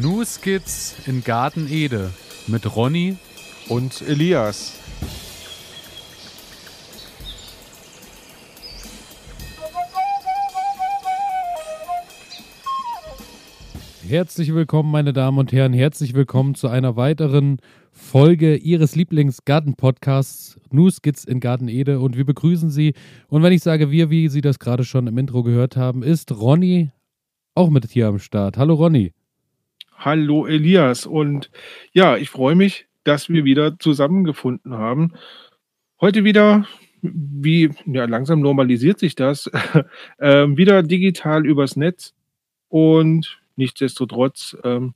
New Skits in Garten Ede mit Ronny und Elias. Herzlich willkommen, meine Damen und Herren. Herzlich willkommen zu einer weiteren Folge Ihres Lieblingsgarten-Podcasts New Skits in Garten Ede. Und wir begrüßen Sie. Und wenn ich sage wir, wie Sie das gerade schon im Intro gehört haben, ist Ronny auch mit hier am Start. Hallo Ronny. Hallo Elias. Und ja, ich freue mich, dass wir wieder zusammengefunden haben. Heute wieder, wie, ja, langsam normalisiert sich das, äh, wieder digital übers Netz. Und nichtsdestotrotz ähm,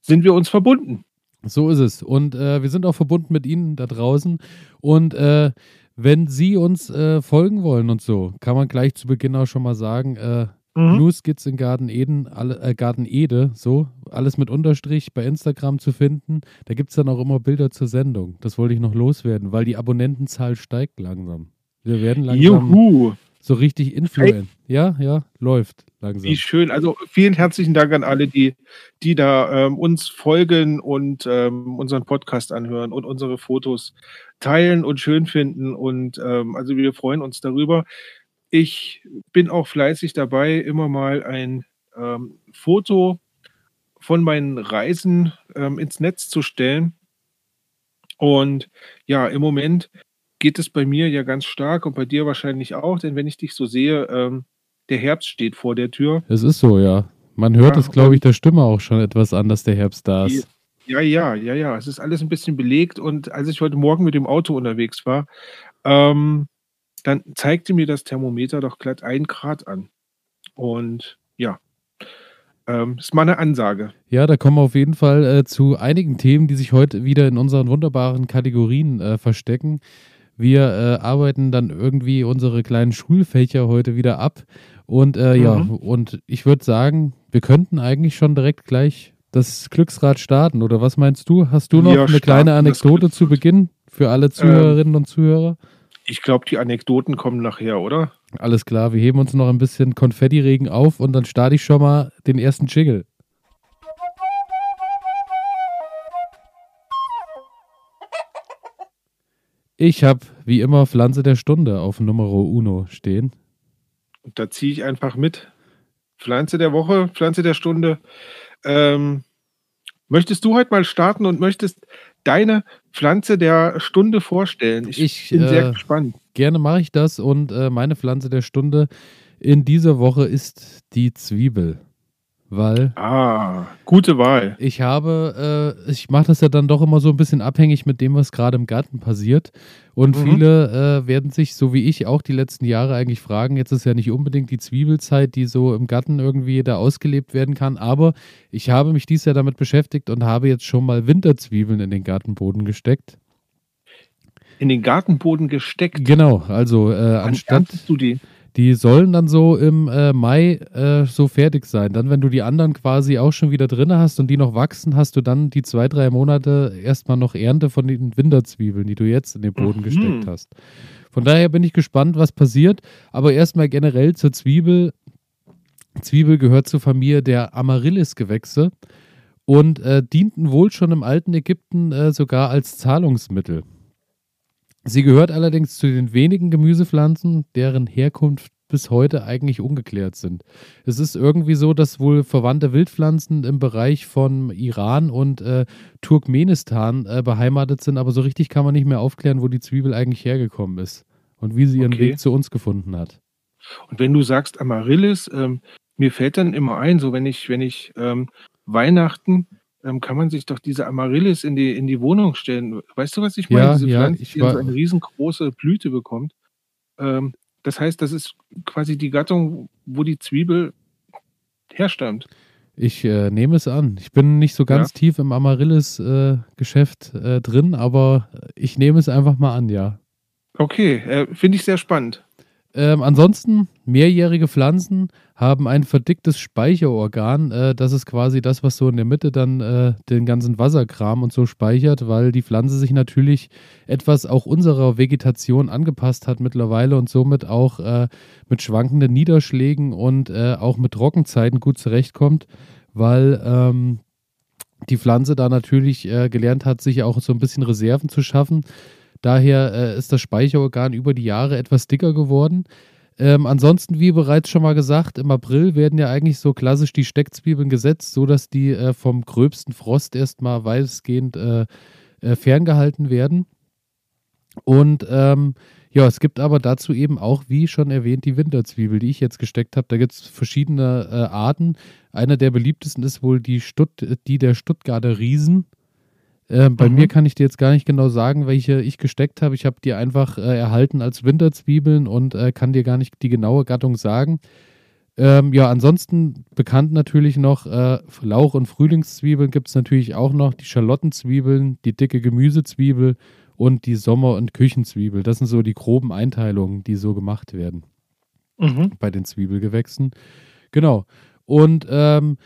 sind wir uns verbunden. So ist es. Und äh, wir sind auch verbunden mit Ihnen da draußen. Und äh, wenn Sie uns äh, folgen wollen und so, kann man gleich zu Beginn auch schon mal sagen, äh, mhm. New Skits in Garten Eden, alle, äh, Garten Ede, so, alles mit Unterstrich bei Instagram zu finden. Da gibt es dann auch immer Bilder zur Sendung. Das wollte ich noch loswerden, weil die Abonnentenzahl steigt langsam. Wir werden langsam Juhu. so richtig influent. Ja, ja, läuft langsam. Wie schön. Also vielen herzlichen Dank an alle, die, die da ähm, uns folgen und ähm, unseren Podcast anhören und unsere Fotos teilen und schön finden. Und ähm, also wir freuen uns darüber. Ich bin auch fleißig dabei, immer mal ein ähm, Foto von meinen Reisen ähm, ins Netz zu stellen. Und ja, im Moment geht es bei mir ja ganz stark und bei dir wahrscheinlich auch, denn wenn ich dich so sehe, ähm, der Herbst steht vor der Tür. Es ist so, ja. Man hört Ja, es, glaube ich, der Stimme auch schon etwas an, dass der Herbst da ist. Ja, ja, ja, ja. Es ist alles ein bisschen belegt und als ich heute Morgen mit dem Auto unterwegs war, ähm, dann zeigte mir das Thermometer doch glatt ein Grad an. Und ja, ähm, ist mal eine Ansage. Ja, da kommen wir auf jeden Fall äh, zu einigen Themen, die sich heute wieder in unseren wunderbaren Kategorien äh, verstecken. Wir äh, arbeiten dann irgendwie unsere kleinen Schulfächer heute wieder ab. Und äh, ja, Mhm. und ich würde sagen, wir könnten eigentlich schon direkt gleich das Glücksrad starten. Oder was meinst du? Hast du noch Wir eine kleine Anekdote zu. Beginn für alle Zuhörerinnen und Zuhörer? Ich glaube, die Anekdoten kommen nachher, oder? Alles klar, wir heben uns noch ein bisschen Konfettiregen auf und dann starte ich schon mal den ersten Jiggle. Ich habe wie immer Pflanze der Stunde auf Numero Uno stehen. Und da ziehe ich einfach mit. Pflanze der Woche, Pflanze der Stunde. Ähm, möchtest du heute mal starten und möchtest deine Pflanze der Stunde vorstellen? Ich, Ich, bin äh, sehr gespannt. Gerne mache ich das und äh, meine Pflanze der Stunde in dieser Woche ist die Zwiebel. Weil Ah, gute Wahl. Ich habe, äh, ich mache das ja dann doch immer so ein bisschen abhängig mit dem, was gerade im Garten passiert. Und Mhm. viele äh, werden sich, so wie ich auch die letzten Jahre eigentlich fragen, jetzt ist ja nicht unbedingt die Zwiebelzeit, die so im Garten irgendwie da ausgelebt werden kann, aber ich habe mich dies Jahr damit beschäftigt und habe jetzt schon mal Winterzwiebeln in den Gartenboden gesteckt. In den Gartenboden gesteckt. Genau, also äh, anstatt, du die? Die sollen dann so im äh, Mai äh, so fertig sein. Dann, wenn du die anderen quasi auch schon wieder drin hast und die noch wachsen, hast du dann die zwei, drei Monate erstmal noch Ernte von den Winterzwiebeln, die du jetzt in den Boden Mhm. gesteckt hast. Von daher bin ich gespannt, was passiert. Aber erstmal generell zur Zwiebel. Zwiebel gehört zur Familie der Amaryllis-Gewächse und äh, dienten wohl schon im alten Ägypten äh, sogar als Zahlungsmittel. Sie gehört allerdings zu den wenigen Gemüsepflanzen, deren Herkunft bis heute eigentlich ungeklärt sind. Es ist irgendwie so, dass wohl verwandte Wildpflanzen im Bereich von Iran und äh, Turkmenistan äh, beheimatet sind, aber so richtig kann man nicht mehr aufklären, wo die Zwiebel eigentlich hergekommen ist und wie sie ihren Okay. Weg zu uns gefunden hat. Und wenn du sagst Amaryllis, ähm, mir fällt dann immer ein, so wenn ich, wenn ich ähm, Weihnachten, ähm, kann man sich doch diese Amaryllis in die, in die Wohnung stellen. Weißt du, was ich meine? Ja, diese ja, Pflanze, die war- so eine riesengroße Blüte bekommt. Ähm, das heißt, das ist quasi die Gattung, wo die Zwiebel herstammt. Ich äh, nehme es an. Ich bin nicht so ganz tief im Amaryllis-Geschäft äh, drin, aber ich nehme es einfach mal an, ja. Okay, äh, finde ich sehr spannend. Ähm, ansonsten, mehrjährige Pflanzen haben ein verdicktes Speicherorgan. Äh, das ist quasi das, was so in der Mitte dann äh, den ganzen Wasserkram und so speichert, weil die Pflanze sich natürlich etwas auch unserer Vegetation angepasst hat mittlerweile und somit auch äh, mit schwankenden Niederschlägen und äh, auch mit Trockenzeiten gut zurechtkommt. weil ähm, die Pflanze da natürlich äh, gelernt hat, sich auch so ein bisschen Reserven zu schaffen. Daher äh, ist das Speicherorgan über die Jahre etwas dicker geworden. Ähm, ansonsten, wie bereits schon mal gesagt, im April werden ja eigentlich so klassisch die Steckzwiebeln gesetzt, sodass die äh, vom gröbsten Frost erstmal weitestgehend äh, äh, ferngehalten werden. Und ähm, ja, es gibt aber dazu eben auch, wie schon erwähnt, die Winterzwiebel, die ich jetzt gesteckt habe. Da gibt es verschiedene äh, Arten. Einer der beliebtesten ist wohl die, Stutt die der Stuttgarter Riesen. Äh, bei mhm. mir kann ich dir jetzt gar nicht genau sagen, welche ich gesteckt habe. Ich habe die einfach äh, erhalten als Winterzwiebeln und äh, kann dir gar nicht die genaue Gattung sagen. Ähm, ja, ansonsten bekannt natürlich noch äh, Lauch- und Frühlingszwiebeln gibt es natürlich auch noch, die Schalottenzwiebeln, die dicke Gemüsezwiebel und die Sommer- und Küchenzwiebel. Das sind so die groben Einteilungen, die so gemacht werden mhm. bei den Zwiebelgewächsen. Genau. Und ähm,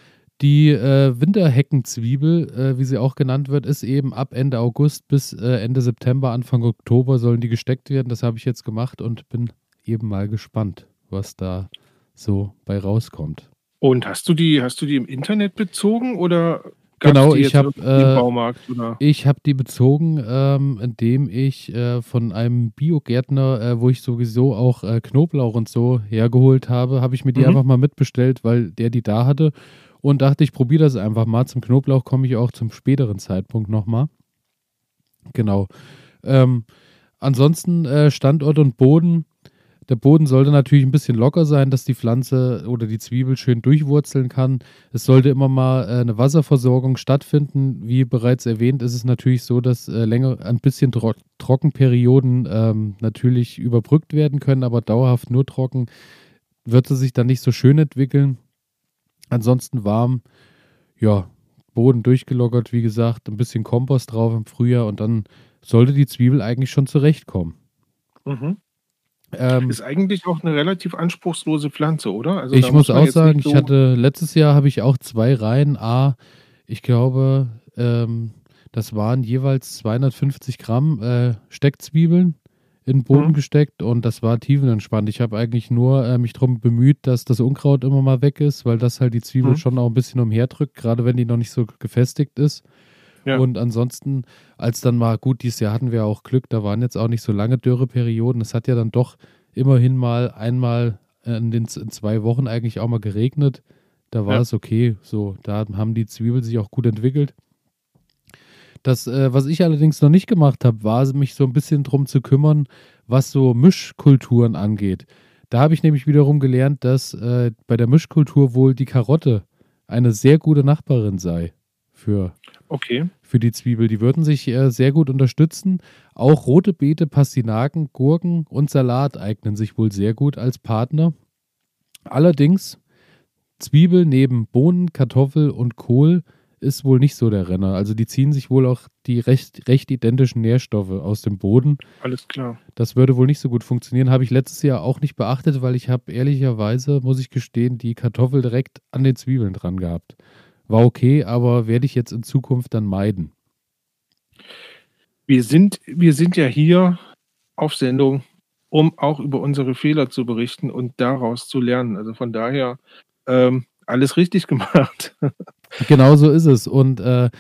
die äh, Winterheckenzwiebel, äh, wie sie auch genannt wird, ist eben ab Ende August bis äh, Ende September, Anfang Oktober sollen die gesteckt werden. Das habe ich jetzt gemacht und bin eben mal gespannt, was da so bei rauskommt. Und hast du die, hast du die im Internet bezogen oder genau, ich habe äh, ich habe die bezogen, ähm, indem ich äh, von einem Biogärtner, äh, wo ich sowieso auch äh, Knoblauch und so hergeholt habe, habe ich mir die mhm. einfach mal mitbestellt, weil der die da hatte und dachte, ich probiere das einfach mal. Zum Knoblauch komme ich auch zum späteren Zeitpunkt nochmal. Genau. Ähm, ansonsten äh, Standort und Boden der Boden sollte natürlich ein bisschen locker sein, dass die Pflanze oder die Zwiebel schön durchwurzeln kann. Es sollte immer mal äh, eine Wasserversorgung stattfinden. Wie bereits erwähnt, ist es natürlich so, dass äh, länger ein bisschen Tro Trockenperioden ähm, natürlich überbrückt werden können, aber dauerhaft nur trocken wird es sich dann nicht so schön entwickeln. Ansonsten warm, ja, Boden durchgelockert, wie gesagt, ein bisschen Kompost drauf im Frühjahr und dann sollte die Zwiebel eigentlich schon zurechtkommen. Mhm. Ähm, ist eigentlich auch eine relativ anspruchslose Pflanze, oder? Also ich muss, muss auch sagen, so ich hatte letztes Jahr habe ich auch zwei Reihen A, ich glaube, ähm, das waren jeweils 250 Gramm äh, Steckzwiebeln in den Boden mhm. gesteckt und das war tiefenentspannt. Ich habe eigentlich nur äh, mich darum bemüht, dass das Unkraut immer mal weg ist, weil das halt die Zwiebel mhm. schon auch ein bisschen umherdrückt, gerade wenn die noch nicht so gefestigt ist. Ja. Und ansonsten, als dann mal, gut, dieses Jahr hatten wir auch Glück, da waren jetzt auch nicht so lange Dürreperioden. Es hat ja dann doch immerhin mal einmal in den in zwei Wochen eigentlich auch mal geregnet. Da war ja. es okay. So, da haben die Zwiebeln sich auch gut entwickelt. Das, äh, was ich allerdings noch nicht gemacht habe, war mich so ein bisschen drum zu kümmern, was so Mischkulturen angeht. Da habe ich nämlich wiederum gelernt, dass äh, bei der Mischkultur wohl die Karotte eine sehr gute Nachbarin sei für Okay. Für die Zwiebel. Die würden sich äh, sehr gut unterstützen. Auch rote Beete, Pastinaken, Gurken und Salat eignen sich wohl sehr gut als Partner. Allerdings, Zwiebel neben Bohnen, Kartoffel und Kohl ist wohl nicht so der Renner. Also die ziehen sich wohl auch die recht, recht identischen Nährstoffe aus dem Boden. Alles klar. Das würde wohl nicht so gut funktionieren. Habe ich letztes Jahr auch nicht beachtet, weil ich habe ehrlicherweise, muss ich gestehen, die Kartoffel direkt an den Zwiebeln dran gehabt. War okay, aber werde ich jetzt in Zukunft dann meiden. Wir sind, wir sind ja hier auf Sendung, um auch über unsere Fehler zu berichten und daraus zu lernen. Also von daher ähm, alles richtig gemacht. Genau so ist es. Und äh,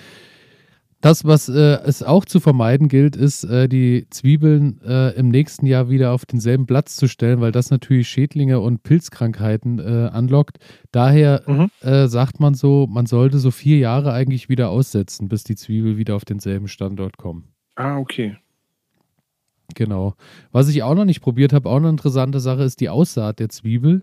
das, was äh, es auch zu vermeiden gilt, ist, äh, die Zwiebeln äh, im nächsten Jahr wieder auf denselben Platz zu stellen, weil das natürlich Schädlinge und Pilzkrankheiten äh, anlockt. Daher mhm. Äh, sagt man so, man sollte so vier Jahre eigentlich wieder aussetzen, bis die Zwiebel wieder auf denselben Standort kommen. Ah, okay. Genau. Was ich auch noch nicht probiert habe, auch eine interessante Sache, ist die Aussaat der Zwiebel.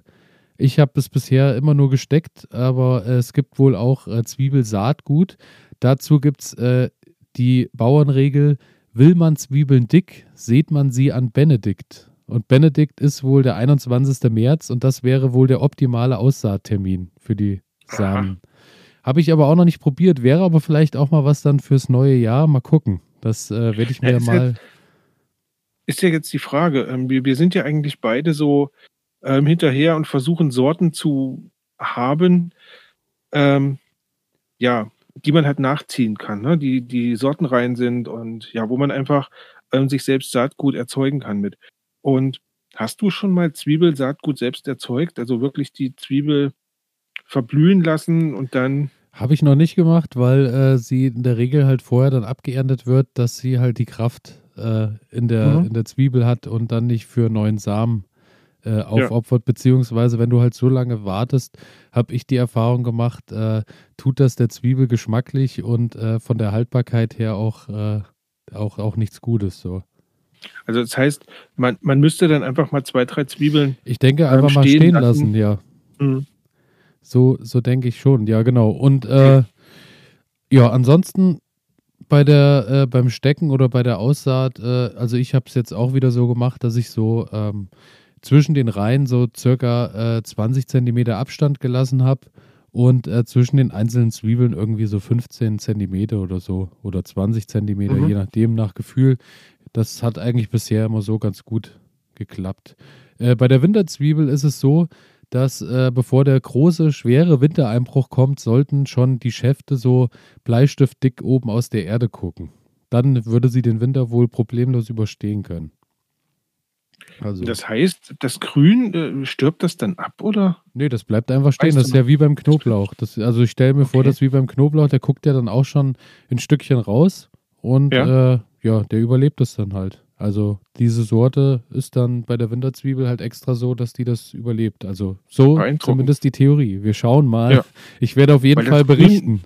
Ich habe es bisher immer nur gesteckt, aber äh, es gibt wohl auch Zwiebelsaatgut. Dazu gibt es äh, die Bauernregel, will man Zwiebeln dick, sieht man sie an Benedikt. Und Benedikt ist wohl der 21. März und das wäre wohl der optimale Aussaattermin für die Samen. Habe ich aber auch noch nicht probiert, wäre aber vielleicht auch mal was dann fürs neue Jahr. Mal gucken. Das äh, werde ich mir ja, mal. Ja, ist ja jetzt die Frage. Ähm, wir, wir sind ja eigentlich beide so ähm, hinterher und versuchen Sorten zu haben, ähm, ja, die man halt nachziehen kann, ne? die, die sortenrein sind und ja, wo man einfach ähm, sich selbst Saatgut erzeugen kann mit. Und hast du schon mal Zwiebelsaatgut selbst erzeugt? Also wirklich die Zwiebel verblühen lassen und dann. Habe ich noch nicht gemacht, weil äh, sie in der Regel halt vorher dann abgeerntet wird, dass sie halt die Kraft äh, in, der, Mhm. in der Zwiebel hat und dann nicht für neuen Samen äh, aufopfert. Beziehungsweise, wenn du halt so lange wartest, habe ich die Erfahrung gemacht, äh, tut das der Zwiebel geschmacklich und äh, von der Haltbarkeit her auch, äh, auch, auch nichts Gutes. So. Also das heißt, man, man müsste dann einfach mal zwei, drei Zwiebeln. Ich denke einfach mal stehen stehen lassen. lassen, ja. Mhm. So, so denke ich schon, ja, genau. Und äh, ja, ansonsten bei der, äh, beim Stecken oder bei der Aussaat, äh, also ich habe es jetzt auch wieder so gemacht, dass ich so ähm, zwischen den Reihen so circa äh, 20 Zentimeter Abstand gelassen habe und äh, zwischen den einzelnen Zwiebeln irgendwie so 15 Zentimeter oder so oder 20 Zentimeter, Mhm. je nachdem, nach Gefühl. Das hat eigentlich bisher immer so ganz gut geklappt. Äh, bei der Winterzwiebel ist es so, dass äh, bevor der große, schwere Wintereinbruch kommt, sollten schon die Schäfte so bleistiftdick oben aus der Erde gucken. Dann würde sie den Winter wohl problemlos überstehen können. Also, Das heißt, das Grün, äh, stirbt das dann ab, oder? nee, das bleibt einfach stehen. Weißt Das ist ja wie beim Knoblauch. Das, also ich stelle mir vor, Okay. dass wie beim Knoblauch, der guckt ja dann auch schon ein Stückchen raus und ja, äh, ja der überlebt es dann halt. Also diese Sorte ist dann bei der Winterzwiebel halt extra so, dass die das überlebt. Also so zumindest die Theorie. Wir schauen mal. Ja. Ich werde auf jeden Weil Fall Grün- berichten.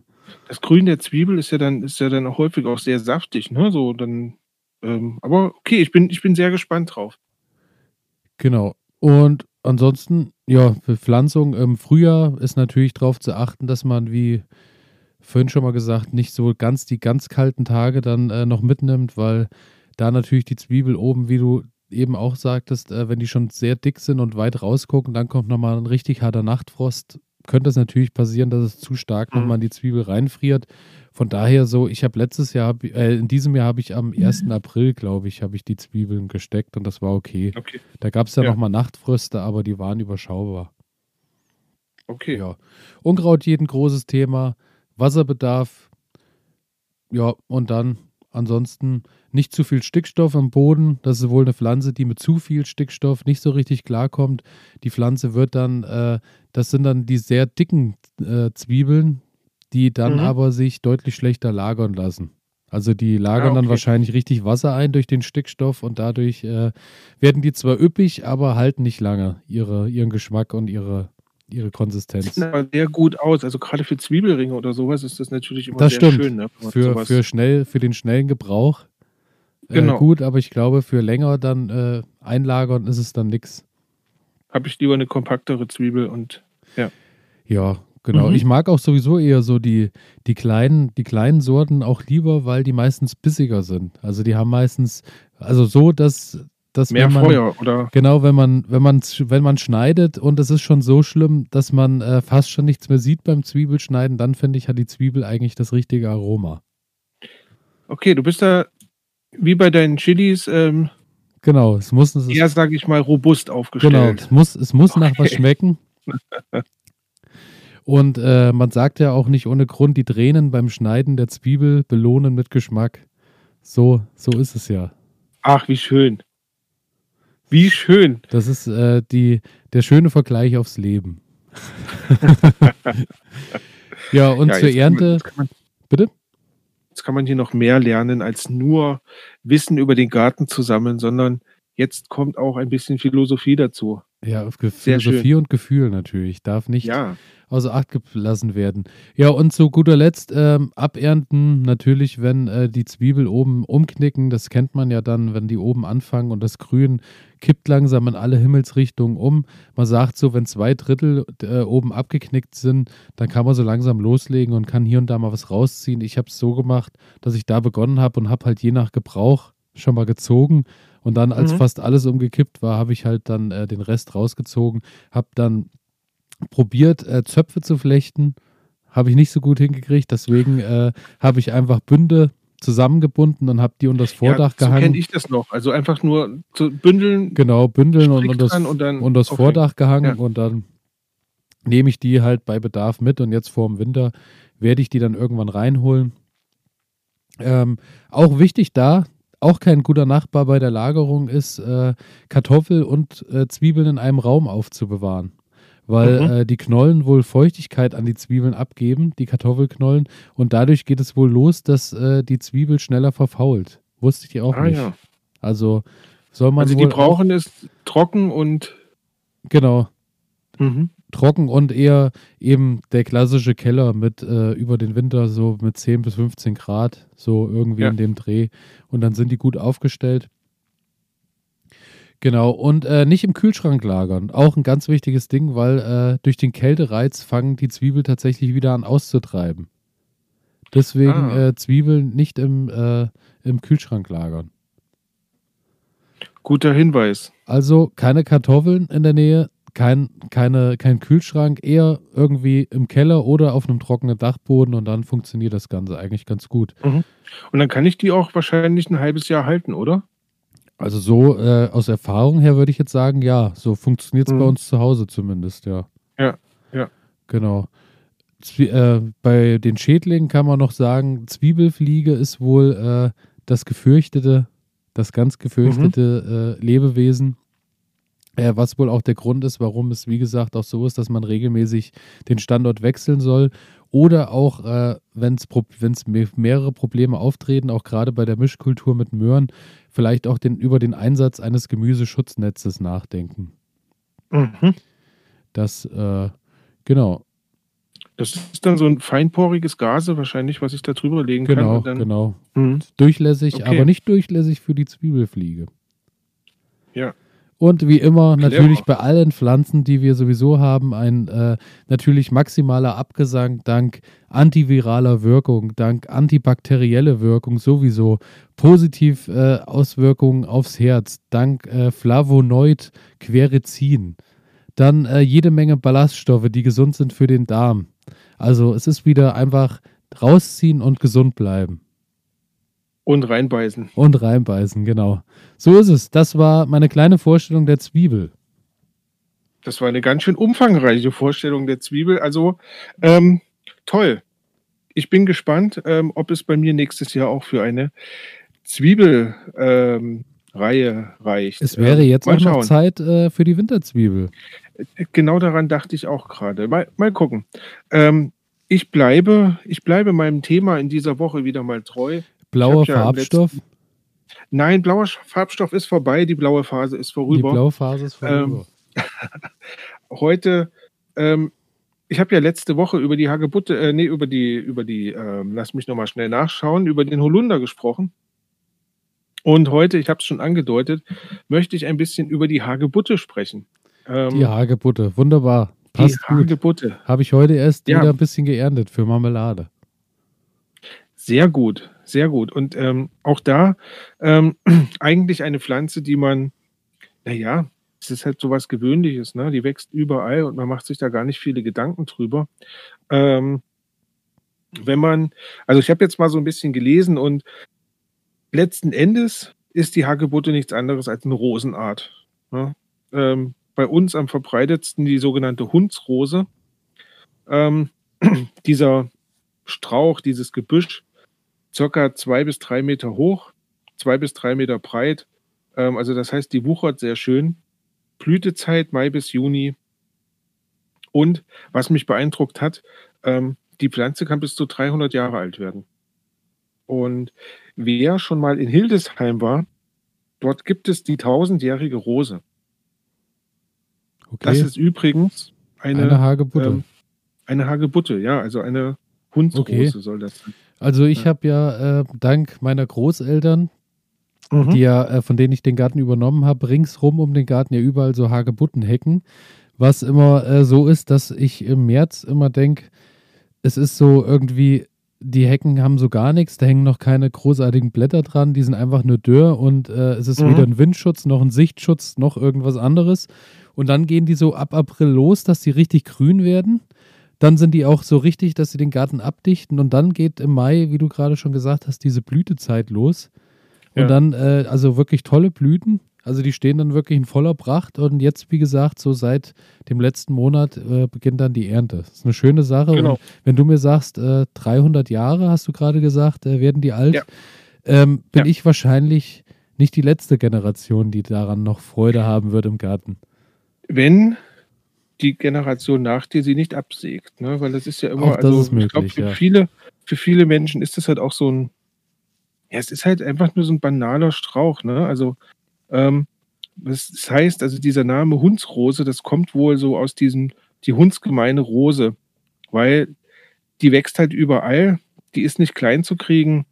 Das Grün der Zwiebel ist ja dann, ist ja dann auch häufig auch sehr saftig, ne? So, dann, ähm, aber okay, ich bin, ich bin sehr gespannt drauf. Genau. Und ansonsten, ja, für Pflanzung im Frühjahr ist natürlich darauf zu achten, dass man, wie vorhin schon mal gesagt, nicht so ganz die ganz kalten Tage dann äh, noch mitnimmt, weil da natürlich die Zwiebel oben, wie du eben auch sagtest, äh, wenn die schon sehr dick sind und weit rausgucken, dann kommt nochmal ein richtig harter Nachtfrost. Könnte es natürlich passieren, dass es zu stark Mhm. nochmal in die Zwiebel reinfriert. Von daher so, ich habe letztes Jahr, äh, in diesem Jahr habe ich am 1. April, glaube ich, habe ich die Zwiebeln gesteckt und das war okay. Okay, Da gab es ja, Ja. nochmal Nachtfröste, aber die waren überschaubar. okay. Ja. Unkraut jeden großes Thema, Wasserbedarf. Ja, und dann ansonsten nicht zu viel Stickstoff am Boden. Das ist wohl eine Pflanze, die mit zu viel Stickstoff nicht so richtig klarkommt. Die Pflanze wird dann, äh, das sind dann die sehr dicken äh, Zwiebeln, die dann Mhm. aber sich deutlich schlechter lagern lassen. Also die lagern Ah, dann okay. wahrscheinlich richtig Wasser ein durch den Stickstoff und dadurch äh, werden die zwar üppig, aber halten nicht lange ihre, ihren Geschmack und ihre, ihre Konsistenz. Sieht aber sehr gut aus. Also gerade für Zwiebelringe oder sowas ist das natürlich immer Das sehr stimmt. schön. Ne? Für, für, schnell, für den schnellen Gebrauch äh, Genau. gut, aber ich glaube, für länger dann äh, einlagern ist es dann nichts. habe ich lieber eine kompaktere Zwiebel und Ja, genau. Mhm. Ich mag auch sowieso eher so die, die, kleinen, die kleinen Sorten auch lieber, weil die meistens bissiger sind. Also die haben meistens, also so, dass, dass mehr man, Feuer oder Genau, wenn man, wenn man, wenn man schneidet und es ist schon so schlimm, dass man äh, fast schon nichts mehr sieht beim Zwiebelschneiden, dann finde ich, hat die Zwiebel eigentlich das richtige Aroma. okay, du bist da wie bei deinen Chilis ähm, Genau, es muss, es eher, sage ich mal, robust genau, aufgestellt. es muss, es muss nach was Okay. schmecken. Und äh, man sagt ja auch nicht ohne Grund, die Tränen beim Schneiden der Zwiebel belohnen mit Geschmack. So, so ist es ja. Ach, wie schön. Wie schön. Das ist äh, die, der schöne Vergleich aufs Leben. ja, und Ja, zur kann man- Ernte, kann man, bitte? Jetzt kann man hier noch mehr lernen, als nur Wissen über den Garten zu sammeln, sondern jetzt kommt auch ein bisschen Philosophie dazu. Ja, Philosophie und Gefühl natürlich. Darf nicht Ja, außer Acht gelassen werden. Ja, und zu guter Letzt ähm, abernten natürlich, wenn äh, die Zwiebel oben umknicken. Das kennt man ja dann, wenn die oben anfangen und das Grün kippt langsam in alle Himmelsrichtungen um. Man sagt so, wenn zwei Drittel äh, oben abgeknickt sind, dann kann man so langsam loslegen und kann hier und da mal was rausziehen. Ich habe es so gemacht, dass ich da begonnen habe und habe halt je nach Gebrauch schon mal gezogen. Und dann, als Mhm. fast alles umgekippt war, habe ich halt dann äh, den Rest rausgezogen, habe dann probiert, äh, Zöpfe zu flechten. Habe ich nicht so gut hingekriegt. Deswegen äh, habe ich einfach Bünde zusammengebunden und habe die unter das Vordach ja, so gehangen. kenne ich das noch. Also einfach nur zu bündeln, Genau, bündeln und unter das, und dann- unter das okay. Vordach gehangen Ja. und dann nehme ich die halt bei Bedarf mit und jetzt vor dem Winter werde ich die dann irgendwann reinholen. Ähm, auch wichtig da, auch kein guter Nachbar bei der Lagerung ist, äh, Kartoffel und äh, Zwiebeln in einem Raum aufzubewahren. weil Mhm. äh, die Knollen wohl Feuchtigkeit an die Zwiebeln abgeben, die Kartoffelknollen, und dadurch geht es wohl los, dass äh, die Zwiebel schneller verfault. Wusste ich auch Ah nicht. ja. Also soll man Also die brauchen es trocken und genau mhm. Trocken und eher eben der klassische Keller mit äh, über den Winter so mit 10 bis 15 Grad, so irgendwie Ja. in dem Dreh. Und dann sind die gut aufgestellt. Genau, und äh, nicht im Kühlschrank lagern. Auch ein ganz wichtiges Ding, weil äh, durch den Kältereiz fangen die Zwiebel tatsächlich wieder an auszutreiben. Deswegen Ah. äh, Zwiebeln nicht im, äh, im Kühlschrank lagern. guter Hinweis. Also keine Kartoffeln in der Nähe, kein, keine, kein Kühlschrank, eher irgendwie im Keller oder auf einem trockenen Dachboden und dann funktioniert das Ganze eigentlich ganz gut. Und dann kann ich die auch wahrscheinlich ein halbes Jahr halten, oder? Also so äh, aus Erfahrung her würde ich jetzt sagen, ja, so funktioniert es Mhm. bei uns zu Hause zumindest, ja. Ja, ja. Genau. Zwie äh, bei den Schädlingen kann man noch sagen, Zwiebelfliege ist wohl äh, das gefürchtete, das ganz gefürchtete äh, Lebewesen. Äh, was wohl auch der Grund ist, warum es, wie gesagt, auch so ist, dass man regelmäßig den Standort wechseln soll. Oder auch, äh, wenn es me mehrere Probleme auftreten, auch gerade bei der Mischkultur mit Möhren, vielleicht auch den, über den Einsatz eines Gemüseschutznetzes nachdenken. Mhm. Das, äh, genau, Das ist dann so ein feinporiges Gase wahrscheinlich, was ich da drüber legen kann. genau, und dann, genau. Mhm. Durchlässig, Okay. aber nicht durchlässig für die Zwiebelfliege. Ja. Und wie immer, natürlich bei allen Pflanzen, die wir sowieso haben, ein äh, natürlich maximaler Abgesang dank antiviraler Wirkung, dank antibakterielle Wirkung sowieso, positiv äh, Auswirkungen aufs Herz, dank äh, Flavonoid Quercetin, dann äh, jede Menge Ballaststoffe, die gesund sind für den Darm. Also es ist wieder einfach rausziehen und gesund bleiben. Und reinbeißen. Und reinbeißen, genau. So ist es. Das war meine kleine Vorstellung der Zwiebel. Das war eine ganz schön umfangreiche Vorstellung der Zwiebel. Also ähm, toll. Ich bin gespannt, ähm, ob es bei mir nächstes Jahr auch für eine Zwiebelreihe ähm, Reihe reicht. Es wäre Ähm, jetzt mal auch noch. Zeit äh, für die Winterzwiebel. Genau daran dachte ich auch gerade. Mal, mal gucken. Ähm, ich bleibe, ich bleibe meinem Thema in dieser Woche wieder mal treu. Blauer ja Farbstoff. Nein, blauer Farbstoff ist vorbei, die blaue Phase ist Die vorüber. blaue Phase ist vorüber. Heute, ähm, ich habe ja letzte Woche über die Hagebutte, äh, nee, über die, über die, ähm, lass mich nochmal schnell nachschauen, über den Holunder gesprochen. Und heute, ich habe es schon angedeutet, möchte ich ein bisschen über die Hagebutte sprechen. Ähm, die Hagebutte. Wunderbar. die Passt gut. Hagebutte. Habe ich heute erst Ja. wieder ein bisschen geerntet für Marmelade. Sehr gut, sehr gut. Und ähm, auch da ähm, eigentlich eine Pflanze, die man, naja, es ist halt so was Gewöhnliches, ne? Die wächst überall und man macht sich da gar nicht viele Gedanken drüber. Ähm, wenn man, also ich habe jetzt mal so ein bisschen gelesen und letzten Endes ist die Hagebutte nichts anderes als eine Rosenart. Ne? Ähm, bei uns am verbreitetsten die sogenannte Hundsrose. Ähm, dieser Strauch, dieses Gebüsch, circa zwei bis drei Meter hoch, zwei bis drei Meter breit. Ähm, also das heißt, die wuchert sehr schön. Blütezeit Mai bis Juni. Und was mich beeindruckt hat, ähm, die Pflanze kann bis zu 300 Jahre alt werden. Und wer schon mal in Hildesheim war, dort gibt es die tausendjährige Rose. Okay. Das ist übrigens eine, eine Hagebutte. ähm, eine Hagebutte, ja, also eine Hundsrose Okay. soll das sein. Also ich ja. habe ja äh, dank meiner Großeltern, Mhm. die ja, äh, von denen ich den Garten übernommen habe, ringsrum um den Garten ja überall so Hagebuttenhecken, was immer äh, so ist, dass ich im März immer denke, es ist so irgendwie, die Hecken haben so gar nichts, da hängen noch keine großartigen Blätter dran, die sind einfach nur dürr und äh, es ist Mhm. weder ein Windschutz noch ein Sichtschutz noch irgendwas anderes. Und dann gehen die so ab April los, dass die richtig grün werden. Dann sind die auch so richtig, dass sie den Garten abdichten und dann geht im Mai, wie du gerade schon gesagt hast, diese Blütezeit los. Und Ja. dann, äh, also wirklich tolle Blüten. Also die stehen dann wirklich in voller Pracht und jetzt, wie gesagt, so seit dem letzten Monat äh, beginnt dann die Ernte. Das ist eine schöne Sache. Genau. Und wenn du mir sagst, äh, 300 Jahre, hast du gerade gesagt, äh, werden die alt, Ja. ähm, bin Ja. ich wahrscheinlich nicht die letzte Generation, die daran noch Freude haben wird im Garten. Wenn die Generation nach dir sie nicht absägt, ne? Weil das ist ja immer, Auch also ist ich glaube, möglich, für ja. viele, für viele Menschen ist das halt auch so ein, ja, es ist halt einfach nur so ein banaler Strauch, ne? Also, ähm, das, das heißt, also dieser Name Hundsrose, das kommt wohl so aus diesem, die Hundsgemeine Rose, weil die wächst halt überall, die ist nicht klein zu kriegen,